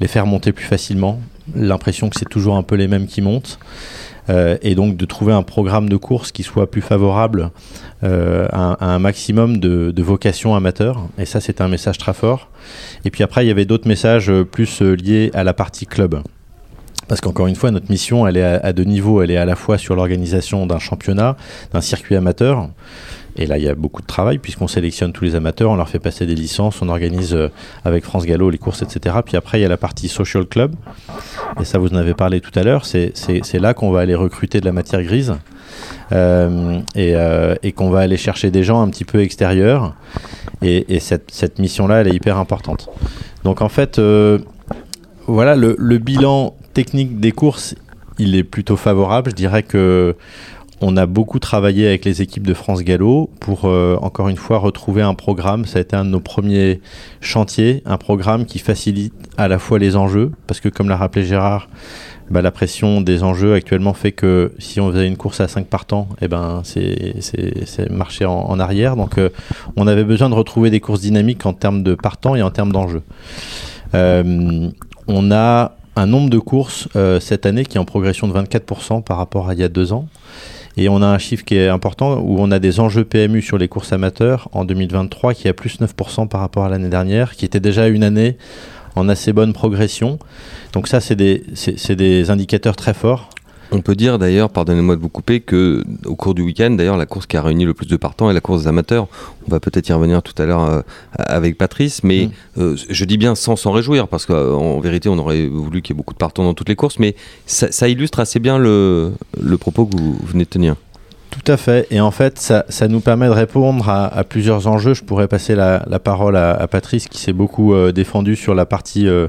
les faire monter plus facilement. L'impression que c'est toujours un peu les mêmes qui montent. Euh, et donc de trouver un programme de course qui soit plus favorable euh, à, un maximum de, de vocations amateurs. Et ça, c'était un message très fort. Et puis après, il y avait d'autres messages euh, plus liés à la partie club. Parce qu'encore une fois, notre mission, elle est à deux niveaux. Elle est à la fois sur l'organisation d'un championnat, d'un circuit amateur. Et là, il y a beaucoup de travail puisqu'on sélectionne tous les amateurs, on leur fait passer des licences, on organise euh, avec France Gallo les courses, etc. Puis après, il y a la partie social club. Et ça, vous en avez parlé tout à l'heure. C'est là qu'on va aller recruter de la matière grise euh, et, euh, et qu'on va aller chercher des gens un petit peu extérieurs. Et, et cette, mission-là, elle est hyper importante. Donc en fait, voilà, le bilan technique des courses, il est plutôt favorable. Je dirais que on a beaucoup travaillé avec les équipes de France Gallo pour, euh, encore une fois, retrouver un programme. Ça a été un de nos premiers chantiers, un programme qui facilite à la fois les enjeux, parce que comme l'a rappelé Gérard, bah, la pression des enjeux actuellement fait que si on faisait une course à 5 partants, eh ben, c'est marcher en, arrière. Donc euh, on avait besoin de retrouver des courses dynamiques en termes de partants et en termes d'enjeux. Euh, on a un nombre de courses cette année qui est en progression de 24% par rapport à il y a deux ans. Et on a un chiffre qui est important où on a des enjeux PMU sur les courses amateurs en 2023 qui est à plus 9% par rapport à l'année dernière, qui était déjà une année en assez bonne progression. Donc ça, c'est des, c'est- c'est des indicateurs très forts. On peut dire d'ailleurs, pardonnez-moi de vous couper, que au cours du week-end, d'ailleurs, la course qui a réuni le plus de partants est la course des amateurs. On va peut-être y revenir tout à l'heure euh, avec Patrice, mais Mm. euh, je dis bien sans s'en réjouir, parce qu'en vérité, on aurait voulu qu'il y ait beaucoup de partants dans toutes les courses, mais ça, ça illustre assez bien le, le propos que vous venez de tenir. Tout à fait. Et en fait, ça, ça nous permet de répondre à, à plusieurs enjeux. Je pourrais passer la, la parole à, à Patrice qui s'est beaucoup euh, défendu sur la partie euh, euh,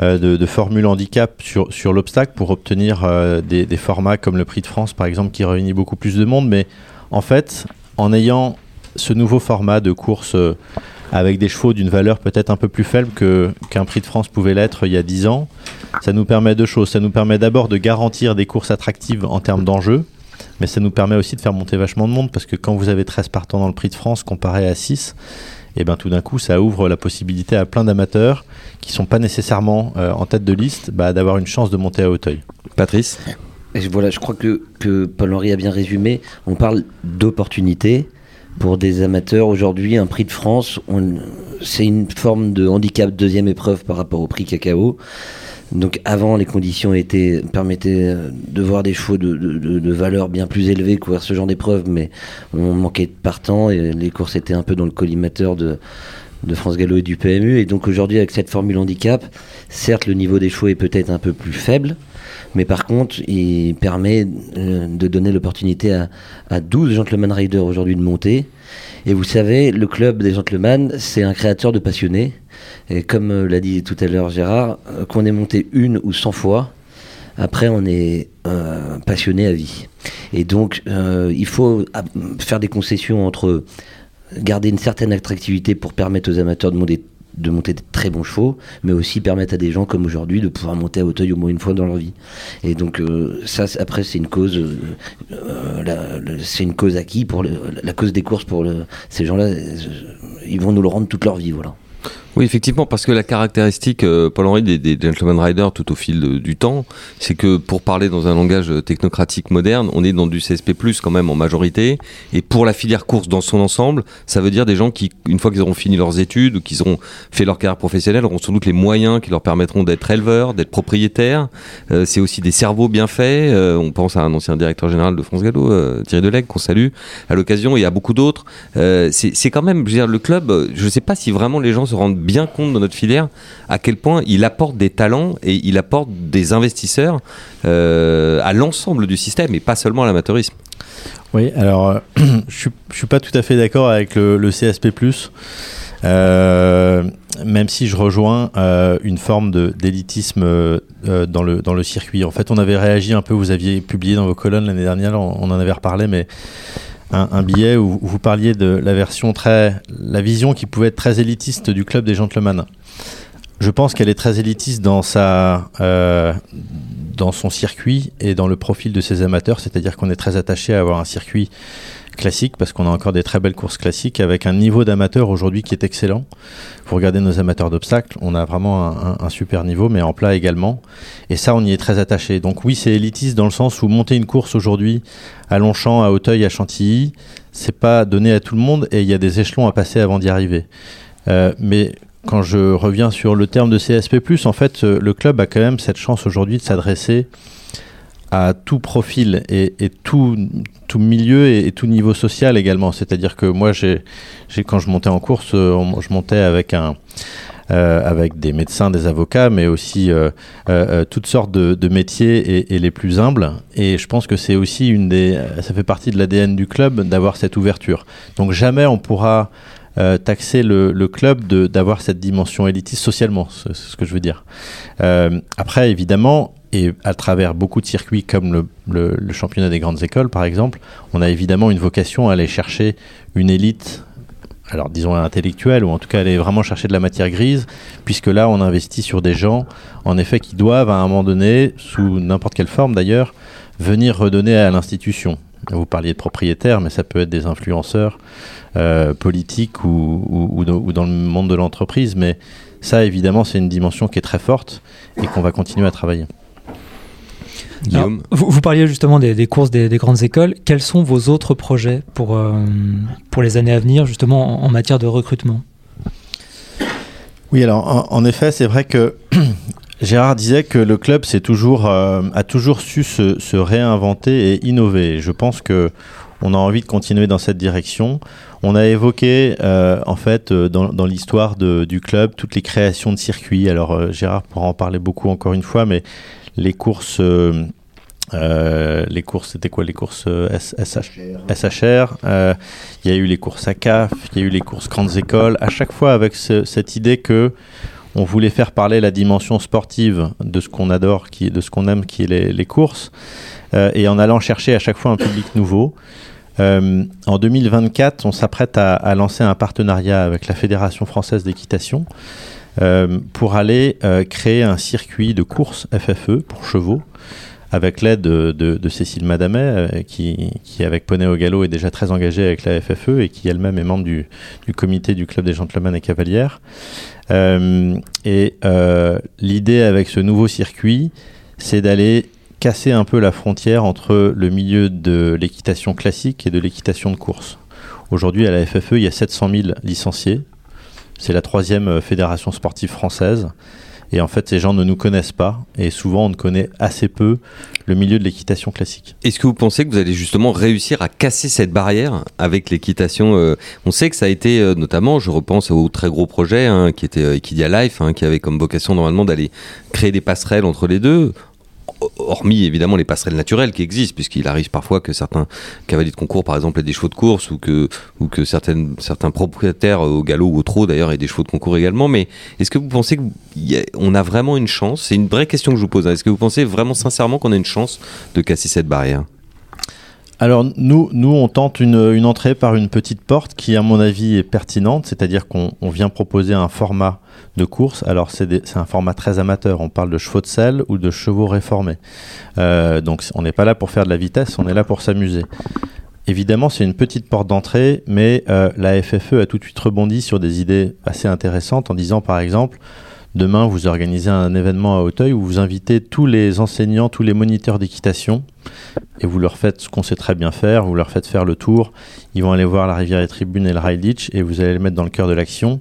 de, de formule handicap sur, sur l'obstacle pour obtenir euh, des, formats comme le Prix de France, par exemple, qui réunit beaucoup plus de monde. Mais en fait, en ayant ce nouveau format de course euh, avec des chevaux d'une valeur peut-être un peu plus faible qu'un Prix de France pouvait l'être il y a 10 ans, ça nous permet deux choses. Ça nous permet d'abord de garantir des courses attractives en termes d'enjeux. Mais ça nous permet aussi de faire monter vachement de monde parce que quand vous avez 13 partants dans le prix de France comparé à 6, et ben tout d'un coup ça ouvre la possibilité à plein d'amateurs qui sont pas nécessairement euh, en tête de liste bah, d'avoir une chance de monter à Hauteuil. Patrice Et je- voilà, je crois que, que Paul-Henri a bien résumé. On parle d'opportunité pour des amateurs. Aujourd'hui, un prix de France, c'est une forme de handicap deuxième épreuve par rapport au prix cacao. Donc avant, les conditions étaient, permettaient euh, de voir des chevaux de, valeur bien plus élevée courir ce genre d'épreuve, mais on manquait de partants et les courses étaient un peu dans le collimateur de, France Gallo et du PMU. Et donc aujourd'hui, avec cette formule handicap, certes, le niveau des chevaux est peut-être un peu plus faible, mais par contre, il permet euh, de donner l'opportunité à, à 12 gentleman riders aujourd'hui de monter. Et vous savez, le club des gentlemen, c'est un créateur de passionnés. Et comme euh, l'a dit tout à l'heure Gérard, euh, qu'on ait monté une ou 100 fois, après on est euh, passionné à vie. Et donc, il faut faire des concessions entre garder une certaine attractivité pour permettre aux amateurs de monter, de monter des très bons chevaux, mais aussi permettre à des gens comme aujourd'hui de pouvoir monter à Hauteuil au moins une fois dans leur vie. Et donc euh, ça, après, c'est une cause, euh, euh, c'est une cause acquis pour le- la cause des courses pour le- ces gens-là. euh, Ils vont nous le rendre toute leur vie, voilà. Oui, effectivement, parce que la caractéristique, euh, Paul-Henri, des, des Gentleman Riders tout au fil du temps, c'est que pour parler dans un langage euh, technocratique moderne, on est dans du CSP+, quand même en majorité, et pour la filière course dans son ensemble, ça veut dire des gens qui, une fois qu'ils auront fini leurs études, ou qu'ils auront fait leur carrière professionnelle, auront sans doute les moyens qui leur permettront d'être éleveurs, d'être propriétaires. Euh, c'est aussi des cerveaux bien faits. Euh, on pense à un ancien directeur général de France Gallo, euh, Thierry Delegue, qu'on salue à l'occasion, et à beaucoup d'autres. Euh, c'est quand même, je veux dire, le club, je ne sais pas si vraiment les gens se rendent bien compte dans notre filière à quel point il apporte des talents et il apporte des investisseurs euh, à l'ensemble du système et pas seulement à l'amateurisme. Oui, alors euh, je je suis pas tout à fait d'accord avec le, CSP+. Euh, même si je rejoins une forme d'élitisme dans, le, dans le circuit. En fait, on avait réagi un peu, vous aviez publié dans vos colonnes l'année dernière, on en avait reparlé, mais un, billet où, où vous parliez de la version très. la vision qui pouvait être très élitiste du club des gentlemen. Je pense qu'elle est très élitiste dans sa. euh, dans son circuit et dans le profil de ses amateurs, c'est-à-dire qu'on est très attaché à avoir un circuit classique parce qu'on a encore des très belles courses classiques avec un niveau d'amateur aujourd'hui qui est excellent. Vous regardez nos amateurs d'obstacles, on a vraiment un, un, super niveau, mais en plat également. Et ça, on y est très attaché. Donc oui, c'est élitiste dans le sens où monter une course aujourd'hui à Longchamp, à Auteuil, à Chantilly, c'est pas donné à tout le monde et il y a des échelons à passer avant d'y arriver. Euh, mais quand je reviens sur le terme de CSP+, en fait, euh, le club a quand même cette chance aujourd'hui de s'adresser à tout profil et, tout, tout, milieu et, tout niveau social également. C'est-à-dire que moi, j'ai, quand je montais en course, euh, je montais avec un, euh, avec des médecins, des avocats, mais aussi euh, toutes sortes de, métiers et, les plus humbles. Et je pense que c'est aussi une des, ça fait partie de l'ADN du club d'avoir cette ouverture. Donc jamais on pourra taxer le, le club d'avoir cette dimension élitiste socialement, c'est ce que je veux dire. Après, évidemment, et à travers beaucoup de circuits comme le, championnat des grandes écoles, par exemple, on a évidemment une vocation à aller chercher une élite, alors disons intellectuelle, ou en tout cas aller vraiment chercher de la matière grise, puisque là, on investit sur des gens, en effet, qui doivent à un moment donné, sous n'importe quelle forme d'ailleurs, venir redonner à l'institution. Vous parliez de propriétaires, mais ça peut être des influenceurs euh, politiques ou, dans le monde de l'entreprise. Mais ça, évidemment, c'est une dimension qui est très forte et qu'on va continuer à travailler. Alors, vous, vous, parliez justement des, des courses des, des, grandes écoles. Quels sont vos autres projets pour, euh, pour les années à venir, justement en, en matière de recrutement? Oui, alors en, en effet, c'est vrai que Gérard disait que le club toujours, euh, a toujours su se, se, réinventer et innover. Je pense que on a envie de continuer dans cette direction. On a évoqué euh, en fait dans, dans l'histoire du club toutes les créations de circuits. Alors euh, Gérard pourra en parler beaucoup encore une fois, mais les courses euh, euh, les courses, c'était quoi les courses euh, SH, SHR Il y a eu les courses à CAF, il y a eu les courses grandes écoles. À chaque fois avec ce, cette idée que on voulait faire parler la dimension sportive de ce qu'on adore, de ce qu'on aime, qui est les, courses, et en allant chercher à chaque fois un public nouveau. En 2024, on s'apprête à, lancer un partenariat avec la Fédération française d'équitation pour aller créer un circuit de course FFE pour chevaux avec l'aide de, Cécile Madamet, euh, qui, avec Poney au Galop, est déjà très engagée avec la FFE et qui elle-même est membre du, comité du Club des Gentlemen et Cavalières. Euh, et euh, l'idée avec ce nouveau circuit, c'est d'aller casser un peu la frontière entre le milieu de l'équitation classique et de l'équitation de course. Aujourd'hui, à la FFE, il y a 700 000 licenciés. C'est la troisième fédération sportive française. Et en fait, ces gens ne nous connaissent pas et souvent on ne connaît assez peu le milieu de l'équitation classique. Est-ce que vous pensez que vous allez justement réussir à casser cette barrière avec l'équitation euh, On sait que ça a été euh, notamment, je repense au très gros projet hein, qui était euh, Equidia Life, hein, qui avait comme vocation normalement d'aller créer des passerelles entre les deux hormis évidemment les passerelles naturelles qui existent, puisqu'il arrive parfois que certains cavaliers de concours, par exemple, aient des chevaux de course ou que, ou que certains propriétaires au galop ou au trot d'ailleurs aient des chevaux de concours également. Mais est-ce que vous pensez qu'on a, a, vraiment une chance? C'est une vraie question que je vous pose. Hein. Est-ce que vous pensez vraiment sincèrement qu'on a une chance de casser cette barrière? Alors nous, nous, on tente une, entrée par une petite porte qui, à mon avis, est pertinente, c'est-à-dire qu'on vient proposer un format de course. Alors c'est un format très amateur, on parle de chevaux de selle ou de chevaux réformés. Euh, donc on n'est pas là pour faire de la vitesse, on est là pour s'amuser. Évidemment, c'est une petite porte d'entrée, mais euh, la FFE a tout de suite rebondi sur des idées assez intéressantes en disant, par exemple, Demain, vous organisez un événement à Auteuil où vous invitez tous les enseignants, tous les moniteurs d'équitation et vous leur faites ce qu'on sait très bien faire, vous leur faites faire le tour. Ils vont aller voir la rivière et tribune et le rail ditch et vous allez les mettre dans le cœur de l'action.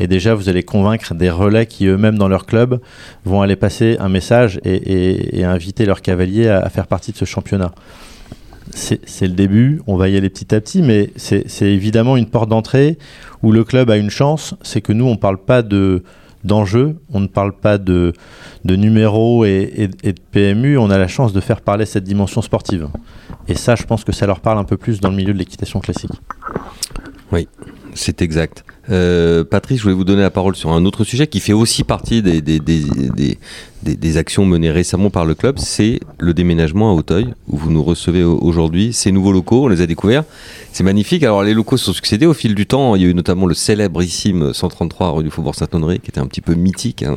Et déjà, vous allez convaincre des relais qui eux-mêmes dans leur club vont aller passer un message et inviter leurs cavaliers à, à, faire partie de ce championnat. C'est le début, on va y aller petit à petit, mais c'est évidemment une porte d'entrée où le club a une chance, c'est que nous, on ne parle pas de d'enjeux. On ne parle pas de, de numéros et, et, et, de PMU. On a la chance de faire parler cette dimension sportive. Et ça, je pense que ça leur parle un peu plus dans le milieu de l'équitation classique. Oui, c'est exact. Euh, Patrice, je voulais vous donner la parole sur un autre sujet qui fait aussi partie des, des, des, des, actions menées récemment par le club, c'est le déménagement à Auteuil, où vous nous recevez aujourd'hui. Ces nouveaux locaux, on les a découverts. C'est magnifique. Alors, les locaux sont succédés au fil du temps. Il y a eu notamment le célébrissime 133 rue du Faubourg Saint-Honoré, qui était un petit peu mythique, hein,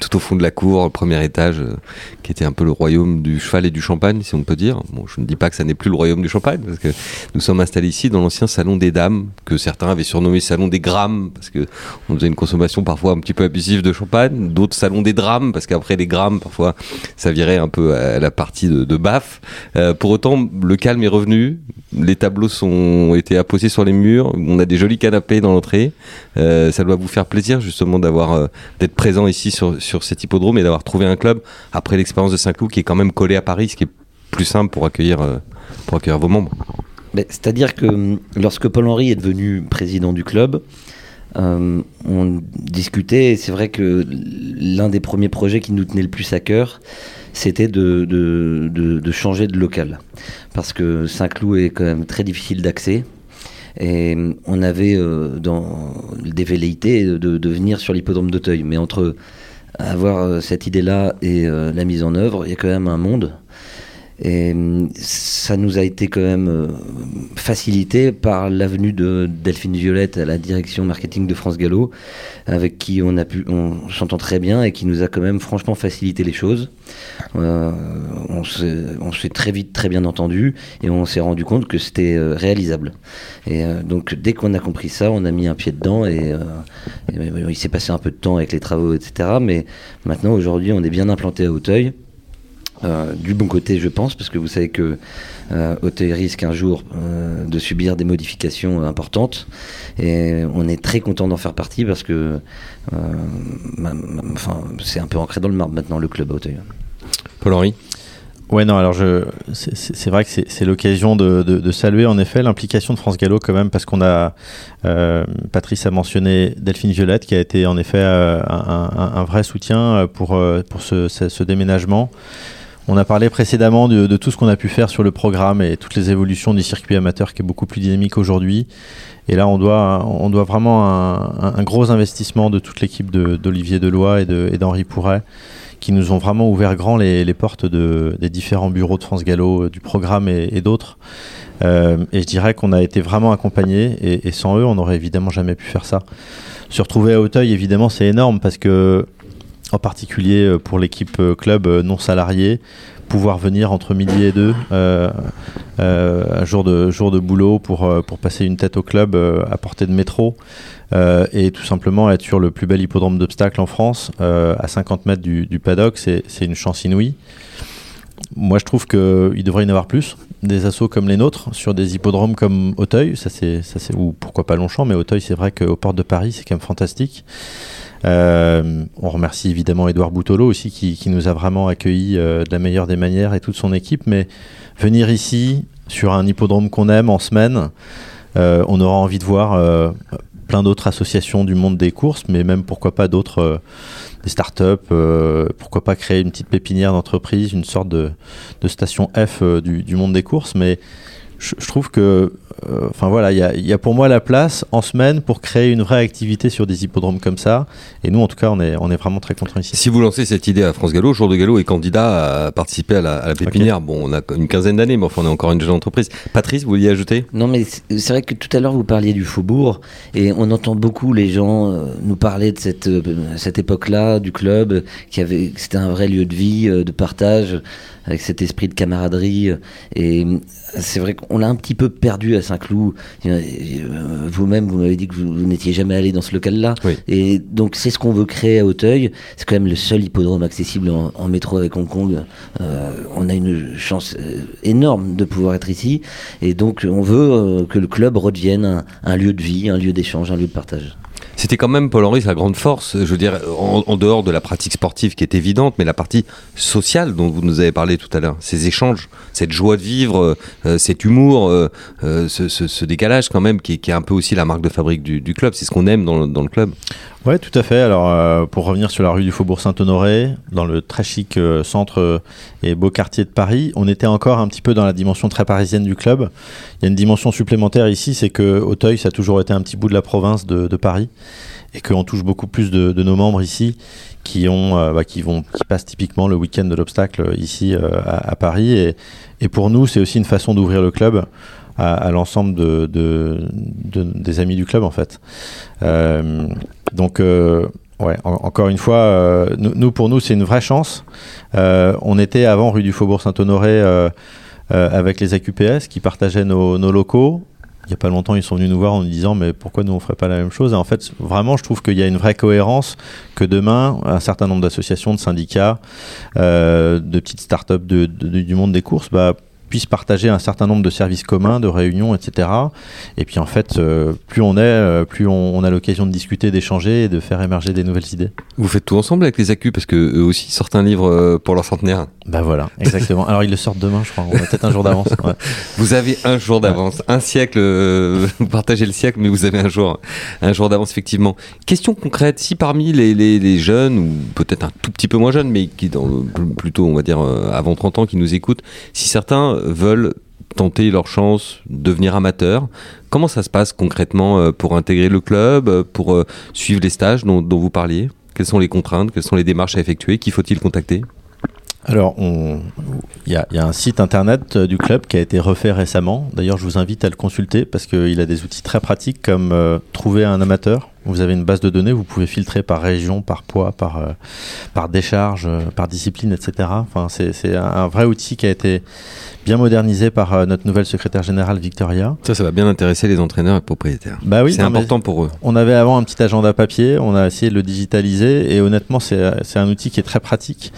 tout au fond de la cour, premier étage, euh, qui était un peu le royaume du cheval et du champagne, si on peut dire. Je ne dis pas que ça n'est plus le royaume du champagne, parce que nous sommes installés ici dans l'ancien salon des dames, que certains avaient surnommé salon des grammes, parce que on faisait une consommation parfois un petit peu abusive de champagne. D'autres salons des drames, parce qu'après les grammes, parfois, ça virait un peu à la partie de, de baf. Euh, pour autant, le calme est revenu. Les tableaux sont été apposés sur les murs. On a des jolis canapés dans l'entrée. Euh, ça doit vous faire plaisir justement d'avoir euh, d'être présent ici sur, sur cet hippodrome et d'avoir trouvé un club après l'expérience de Saint-Cloud qui est quand même collé à Paris, ce qui est plus simple pour accueillir, pour accueillir vos membres. C'est-à-dire que hum, lorsque Paul Henry est devenu président du club, euh, on discutait, c'est vrai que l'un des premiers projets qui nous tenait le plus à cœur, c'était de, changer de local. Parce que Saint-Cloud est quand même très difficile d'accès. Et on avait euh, dans des velléités de, de venir sur l'hippodrome d'Auteuil. Mais entre avoir euh, cette idée-là et la mise en œuvre, il y a quand même un monde. Et hum, ça nous a été quand même euh, facilité par l'avenue de Delphine Violette à la direction marketing de France Gallo, avec qui on a pu, on s'entend très bien et qui nous a quand même franchement facilité les choses. Euh, on s'est très vite très bien entendu et on s'est rendu compte que c'était euh, réalisable. Et donc dès qu'on a compris ça, on a mis un pied dedans et, et il s'est passé un peu de temps avec les travaux, etc. Mais maintenant aujourd'hui, on est bien implanté à Hauteuil. Euh, du bon côté, je pense, parce que vous savez que euh, Auteuil risque un jour euh, de subir des modifications importantes, et on est très content d'en faire partie parce que, enfin, c'est un peu ancré dans le marbre maintenant le club Auteuil. Paul-Henri? Ouais, non, alors je, c'est vrai que c'est l'occasion de, de, saluer en effet l'implication de France Gallo quand même, parce qu'on a, Patrice a mentionné Delphine Violette qui a été en effet un, un, vrai soutien pour, pour ce, ce déménagement. On a parlé précédemment de, tout ce qu'on a pu faire sur le programme et toutes les évolutions du circuit amateur qui est beaucoup plus dynamique aujourd'hui. Et là, on doit, vraiment un, gros investissement de toute l'équipe d'Olivier Deloy et d'Henri Pourret qui nous ont vraiment ouvert grand les, portes des différents bureaux de France Gallo, euh, du programme et, d'autres. Euh, et je dirais qu'on a été vraiment accompagnés et, et, sans eux, on n'aurait évidemment jamais pu faire ça. Se retrouver à Auteuil, évidemment, c'est énorme parce que en particulier euh, pour l'équipe euh, club euh, non salariée, pouvoir venir entre midi et deux, un jour de, jour de boulot pour, pour passer une tête au club à portée de métro et tout simplement être sur le plus bel hippodrome d'obstacles en France, à 50 mètres du, paddock, c'est une chance inouïe. Moi, je trouve qu'il devrait y en avoir plus, des assauts comme les nôtres, sur des hippodromes comme Auteuil, ça ou pourquoi pas Longchamp, mais Auteuil, c'est vrai qu'aux portes de Paris, c'est quand même fantastique. Euh, on remercie évidemment Edouard Boutolo aussi qui, nous a vraiment accueillis euh, de la meilleure des manières et toute son équipe. Mais venir ici sur un hippodrome qu'on aime en semaine, euh, on aura envie de voir plein d'autres associations du monde des courses, mais même pourquoi pas d'autres des startups, pourquoi pas créer une petite pépinière d'entreprise, une sorte de, station F du, monde des courses. Mais je, trouve que, enfin voilà, il y a, pour moi la place en semaine pour créer une vraie activité sur des hippodromes comme ça. Et nous, en tout cas, on est, on est vraiment très contents ici. Si vous lancez cette idée à France Gallo, Jour de Gallo est candidat à participer à la, pépinière. Bon, on a une quinzaine d'années, mais enfin, on est encore une jeune entreprise. Patrice, vous vouliez ajouter? Non, mais c'est vrai que tout à l'heure, vous parliez du faubourg, et on entend beaucoup les gens euh, nous parler de cette, euh, cette époque-là, du club, qui avait, c'était un vrai lieu de vie, de partage avec cet esprit de camaraderie. Et c'est vrai qu'on l'a un petit peu perdu à Saint-Cloud. Euh, vous-même, vous m'avez dit que vous, n'étiez jamais allé dans ce local-là. Et donc, c'est ce qu'on veut créer à Auteuil. C'est quand même le seul hippodrome accessible en, métro avec Hong Kong. Euh, on a une chance euh, énorme de pouvoir être ici. Et donc, on veut que le club redevienne un lieu de vie, un lieu d'échange, un lieu de partage. C'était quand même, Paul-Henri, sa grande force, je veux dire, en, dehors de la pratique sportive qui est évidente, mais la partie sociale dont vous nous avez parlé tout à l'heure, ces échanges, cette joie de vivre, euh, cet humour, euh, euh, ce, décalage quand même, qui, est un peu aussi la marque de fabrique du, club, c'est ce qu'on aime dans, le club. Oui, tout à fait. Alors, pour revenir sur la rue du Faubourg Saint-Honoré, dans le très chic centre et beau quartier de Paris, on était encore un petit peu dans la dimension très parisienne du club. Il y a une dimension supplémentaire ici, c'est que Auteuil, ça a toujours été un petit bout de la province de Paris. Et qu'on touche beaucoup plus de, nos membres ici qui ont euh, bah, qui vont qui passent typiquement le week-end de l'obstacle ici euh, à, Paris et, pour nous c'est aussi une façon d'ouvrir le club à, l'ensemble de, de, de, des amis du club en fait euh, donc Ouais, en, encore une fois, euh, nous, pour nous, c'est une vraie chance. Euh, on était avant rue du Faubourg Saint-Honoré euh, avec les AQPS qui partageaient nos, locaux. Il n'y a pas longtemps, ils sont venus nous voir en nous disant mais pourquoi nous on ferait pas la même chose? Et en fait, vraiment, je trouve qu'il y a une vraie cohérence que demain, un certain nombre d'associations, de syndicats, de petites startups du monde des courses, bah, puissent partager un certain nombre de services communs, de réunions, etc. Et puis en fait, euh, plus on est, euh, plus on, on a l'occasion de discuter, d'échanger et de faire émerger des nouvelles idées. Vous faites tout ensemble avec les accus parce que eux aussi sortent un livre euh, pour leur centenaire. Bah voilà, exactement. Alors ils le sortent demain, je crois. On a peut-être un jour d'avance. Ouais. Vous avez un jour d'avance, ouais. un siècle. Euh, vous partagez le siècle, mais vous avez un jour, un jour d'avance effectivement. Question concrète si parmi les, les, les jeunes ou peut-être un tout petit peu moins jeunes, mais qui dans plutôt on va dire avant 30 ans qui nous écoutent, si certains veulent tenter leur chance, devenir amateur. Comment ça se passe concrètement euh, pour intégrer le club, euh, pour suivre les stages dont, dont vous parliez? Quelles sont les contraintes? Quelles sont les démarches à effectuer? Qui faut-il contacter? Alors, il y, a un site internet du club qui a été refait récemment. D'ailleurs, je vous invite à le consulter parce qu'il a des outils très pratiques comme euh, trouver un amateur. Vous avez une base de données, vous pouvez filtrer par région, par poids, par, euh, par décharge, euh, par discipline, etc. Enfin, c'est un, vrai outil qui a été bien modernisé par euh, notre nouvelle secrétaire générale Victoria. Ça, ça va bien intéresser les entraîneurs et propriétaires. Bah oui, c'est important pour eux. On avait avant un petit agenda papier, on a essayé de le digitaliser et honnêtement, c'est un outil qui est très pratique.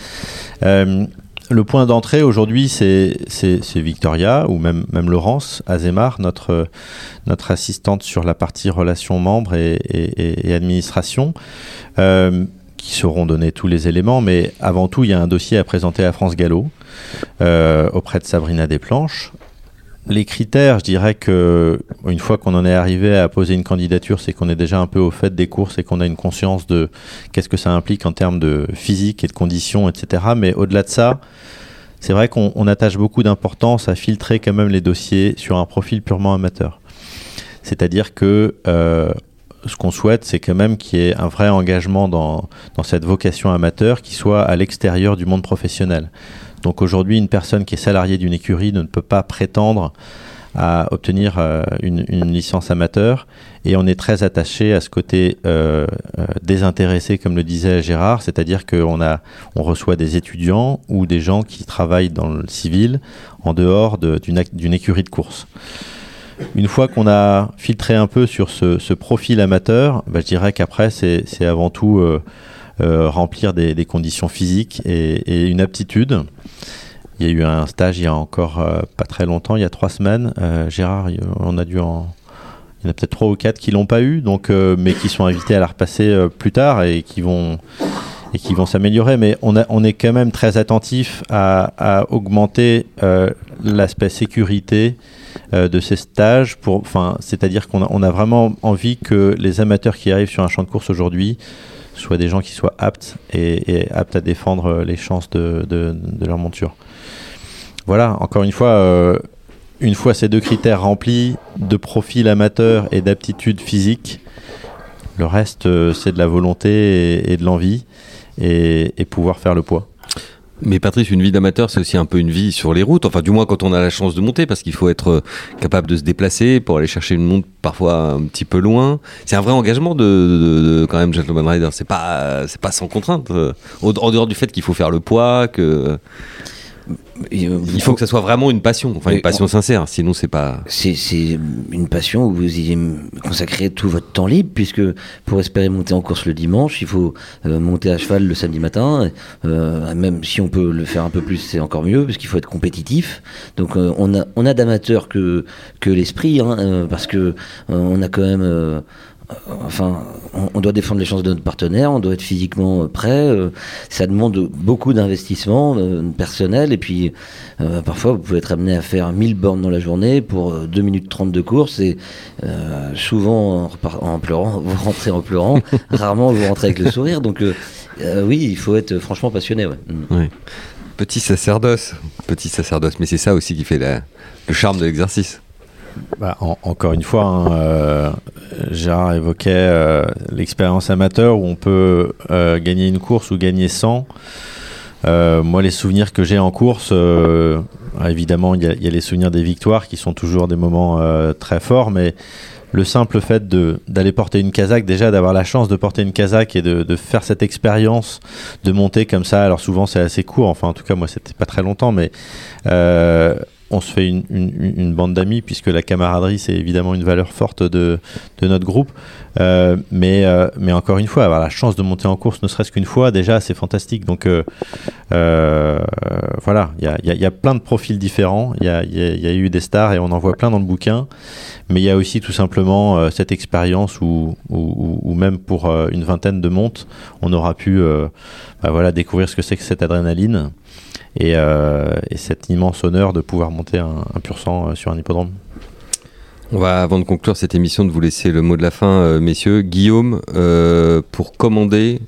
Euh, le point d'entrée aujourd'hui, c'est Victoria ou même, même Laurence Azemar, notre, notre assistante sur la partie relations membres et, et, et administration. Euh, qui seront donnés tous les éléments, mais avant tout, il y a un dossier à présenter à France Gallo euh, auprès de Sabrina Desplanches. Les critères, je dirais que une fois qu'on en est arrivé à poser une candidature, c'est qu'on est déjà un peu au fait des courses et qu'on a une conscience de qu'est-ce que ça implique en termes de physique et de conditions, etc. Mais au-delà de ça, c'est vrai qu'on attache beaucoup d'importance à filtrer quand même les dossiers sur un profil purement amateur. C'est-à-dire que euh, ce qu'on souhaite, c'est quand même qu'il y ait un vrai engagement dans, dans cette vocation amateur qui soit à l'extérieur du monde professionnel. Donc aujourd'hui, une personne qui est salariée d'une écurie ne peut pas prétendre à obtenir euh, une, licence amateur. Et on est très attaché à ce côté euh, euh, désintéressé comme le disait Gérard c'est-à-dire qu'on on reçoit des étudiants ou des gens qui travaillent dans le civil en dehors d'une écurie de course. Une fois qu'on a filtré un peu sur ce, profil amateur, bah, je dirais qu'après, c'est avant tout remplir des, conditions physiques et, une aptitude. Il y a eu un stage il y a encore euh, pas très longtemps, il y a trois semaines. Euh, Gérard, on a dû en. Il y en a peut-être trois ou quatre qui l'ont pas eu, donc, euh, mais qui sont invités à la repasser euh, plus tard et qui vont et qui vont s'améliorer, mais on, a, on est quand même très attentif à, augmenter euh, l'aspect sécurité euh, de ces stages. Pour, enfin, c'est-à-dire qu'on a, on a vraiment envie que les amateurs qui arrivent sur un champ de course aujourd'hui soient des gens qui soient aptes et, aptes à défendre les chances de, leur monture. Voilà, encore une fois, euh, une fois ces deux critères remplis de profil amateur et d'aptitude physique, le reste, euh, c'est de la volonté et, de l'envie et pouvoir faire le poids. Mais Patrice, une vie d'amateur, c'est aussi un peu une vie sur les routes. Enfin, du moins quand on a la chance de monter, parce qu'il faut être capable de se déplacer pour aller chercher une montre parfois un petit peu loin. C'est un vrai engagement de, quand même Gentleman Rider. C'est pas, c'est pas sans contrainte. En dehors du fait qu'il faut faire le poids, que il faut que ça soit vraiment une passion, enfin une passion sincère, sinon c'est pas. C'est une passion où vous y consacrez tout votre temps libre, puisque pour espérer monter en course le dimanche, il faut euh, monter à cheval le samedi matin. Euh, même si on peut le faire un peu plus, c'est encore mieux, parce qu'il faut être compétitif. Donc euh, on a, on a d'amateurs que, que l'esprit, hein, euh, parce que on a quand même enfin, on, doit défendre les chances de notre partenaire, on doit être physiquement prêt. Euh, ça demande beaucoup d'investissement euh, personnel. Et puis, euh, parfois, vous pouvez être amené à faire 1000 bornes dans la journée pour 2 minutes 30 de course. Et euh, souvent, en, en, pleurant, vous rentrez en pleurant. Rarement, vous rentrez avec le sourire. Donc, oui, il faut être franchement passionné. Ouais. Mm. Oui. Petit sacerdoce, petit sacerdoce. Mais c'est ça aussi qui fait la, le charme de l'exercice. Bah, en- encore une fois, hein, euh, Gérard évoquait euh, l'expérience amateur où on peut euh, gagner une course ou gagner 100. Euh, moi, les souvenirs que j'ai en course, euh, évidemment, il y, a- les souvenirs des victoires qui sont toujours des moments très forts, mais le simple fait d'aller porter une casaque, déjà d'avoir la chance de porter une casaque et de, de faire cette expérience de monter comme ça, alors souvent c'est assez court, enfin en tout cas moi c'était pas très longtemps, mais on se fait une, bande d'amis puisque la camaraderie c'est évidemment une valeur forte de, de notre groupe. Euh, mais, euh, mais encore une fois, avoir la chance de monter en course, ne serait-ce qu'une fois, déjà c'est fantastique. Donc euh, voilà, il y a, plein de profils différents. Il y a, eu des stars et on en voit plein dans le bouquin. Mais il y a aussi tout simplement cette expérience où, même pour une vingtaine de montes, on aura pu bah voilà, découvrir ce que c'est que cette adrénaline et, euh, et cet immense honneur de pouvoir monter un, un pur sang euh, sur un hippodrome. On va, avant de conclure cette émission, de vous laisser le mot de la fin, euh, messieurs. Guillaume, euh, pour commander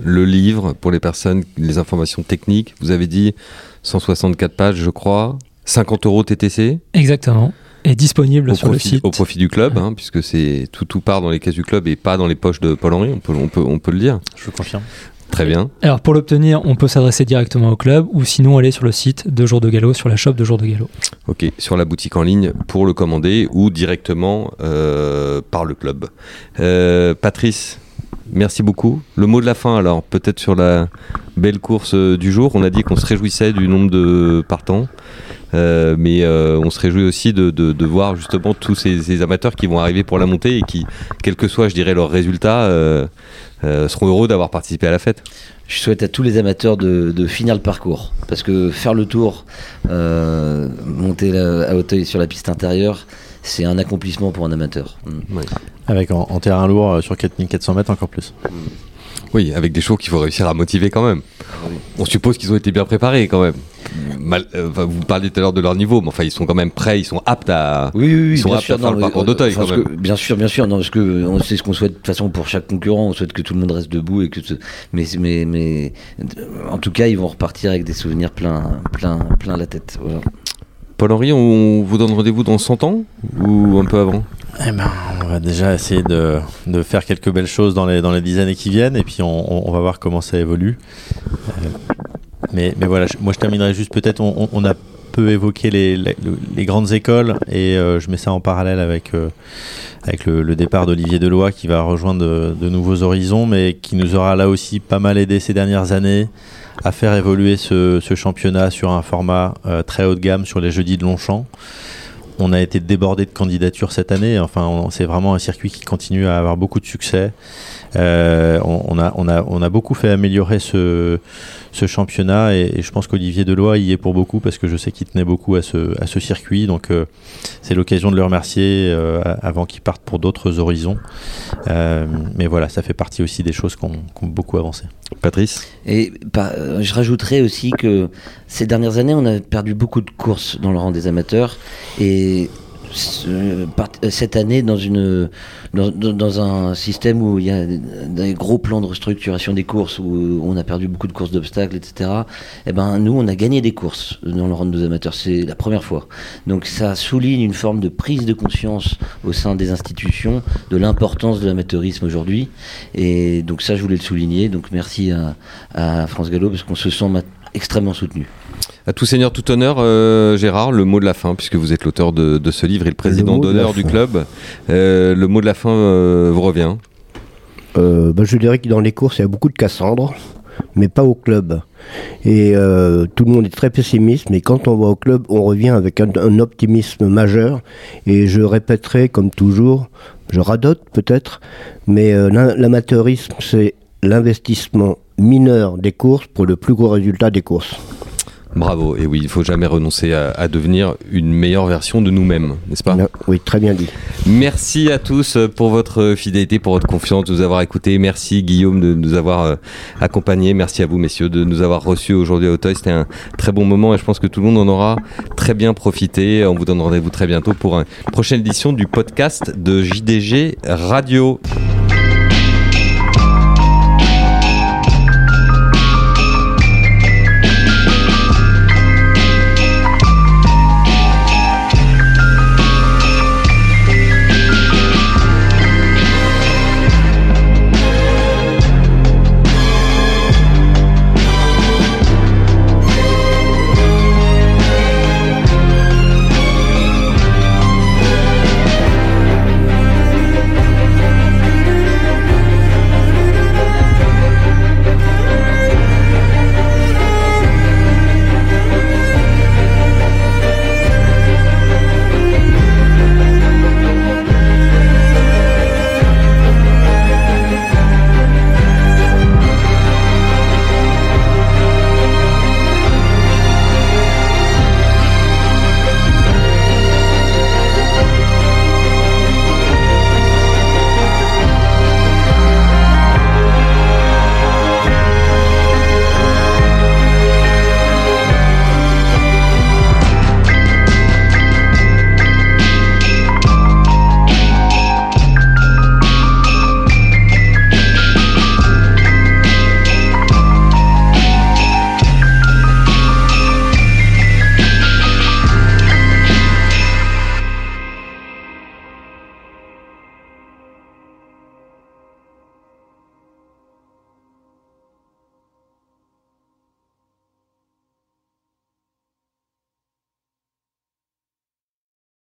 le livre, pour les personnes, les informations techniques, vous avez dit 164 pages, je crois, 50 euros TTC Exactement. Et disponible au sur le profit, site. au profit du club, hein, puisque c'est tout, tout part dans les caisses du club et pas dans les poches de Paul-Henri, on peut, on, peut, on peut le dire. Je vous confirme. Très bien. Alors pour l'obtenir, on peut s'adresser directement au club ou sinon aller sur le site de Jour de Galop, sur la shop de Jour de Galop. Ok, sur la boutique en ligne pour le commander ou directement euh, par le club. Euh, Patrice, merci beaucoup. Le mot de la fin alors, peut-être sur la belle course euh, du jour. On a dit qu'on se réjouissait du nombre de partants. Euh, mais euh, on se réjouit aussi de, de- de voir justement tous ces, ces amateurs qui vont arriver pour la montée et qui, quel que soit, je dirais, leurs résultats, euh, euh, seront heureux d'avoir participé à la fête. Je souhaite à tous les amateurs de, de finir le parcours. Parce que faire le tour, euh, monter la- à Hauteuil sur la piste intérieure, c'est un accomplissement pour un amateur. Mm. Avec en, en terrain lourd sur 4400 mètres encore plus. Oui, avec des chevaux qu'il faut réussir à motiver quand même. Oui. On suppose qu'ils ont été bien préparés quand même. Mal- euh, vous parliez tout à l'heure de leur niveau, mais enfin ils sont quand même prêts, ils sont aptes à. Oui, oui, oui, Ils sont bien aptes sûr. à faire le parcours euh, d'Auteuil, quand que- bien sûr, bien sûr. Non, parce que on sait ce qu'on souhaite de toute façon pour chaque concurrent. On souhaite que tout le monde reste debout et que. ce- Mais, mais, mais, euh, en tout cas, ils vont repartir avec des souvenirs plein, plein, plein la tête. Voilà. Paul-Henri, on vous donne rendez-vous dans 100 ans ou un peu avant Eh ben, on va déjà essayer de, de faire quelques belles choses dans les, dans les dix années qui viennent et puis on, va voir comment ça évolue. Euh, mais, mais voilà, moi je terminerai juste peut-être, on, a peu évoqué les, les, grandes écoles et euh, je mets ça en parallèle avec, euh, avec le, le départ d'Olivier Deloy qui va rejoindre de, de nouveaux horizons mais qui nous aura là aussi pas mal aidé ces dernières années à faire évoluer ce, championnat sur un format euh, très haut de gamme sur les jeudis de Longchamp. On a été débordé de candidatures cette année. Enfin, on- c'est vraiment un circuit qui continue à avoir beaucoup de succès. Euh, on, on a, on, a, on a beaucoup fait améliorer ce, ce championnat et, et je pense qu'Olivier Deloy y est pour beaucoup parce que je sais qu'il tenait beaucoup à ce, à ce circuit. Donc, euh, c'est l'occasion de le remercier euh, avant qu'il parte pour d'autres horizons. Euh, mais voilà, ça fait partie aussi des choses qui ont beaucoup avancé. Patrice? Et euh, je rajouterais aussi que ces dernières années, on a perdu beaucoup de courses dans le rang des amateurs. Et ce- par- cette année, dans, une, dans, dans- un système où il y a des gros plans de restructuration des courses, où on a perdu beaucoup de courses d'obstacles, etc., eh ben, nous, on a gagné des courses dans le rang de nos amateurs. C'est la première fois. Donc ça souligne une forme de prise de conscience au sein des institutions de l'importance de l'amateurisme aujourd'hui. Et donc ça, je voulais le souligner. Donc merci à, à France Gallo parce qu'on se sent ma- extrêmement soutenu. À tout seigneur, tout honneur, euh, Gérard, le mot de la fin, puisque vous êtes l'auteur de, de ce livre et le président d'honneur du club. Euh, le mot de la fin euh, vous revient. Euh, bah, je dirais que dans les courses, il y a beaucoup de Cassandre, mais pas au club. Et euh, tout le monde est très pessimiste, mais quand on va au club, on revient avec un, un optimisme majeur. Et je répéterai, comme toujours, je radote peut-être, mais euh, l'am- l'amateurisme, c'est l'investissement mineur des courses pour le plus gros résultat des courses. Bravo. Et oui, il faut jamais renoncer à, à devenir une meilleure version de nous-mêmes, n'est-ce pas? Oui, très bien dit. Merci à tous euh, pour votre fidélité, pour votre confiance, de nous avoir écoutés. Merci Guillaume de nous avoir euh, accompagnés. Merci à vous messieurs de nous avoir reçus aujourd'hui à Auteuil. C'était un très bon moment et je pense que tout le monde en aura très bien profité. On vous donne rendez-vous très bientôt pour une prochaine édition du podcast de JDG Radio.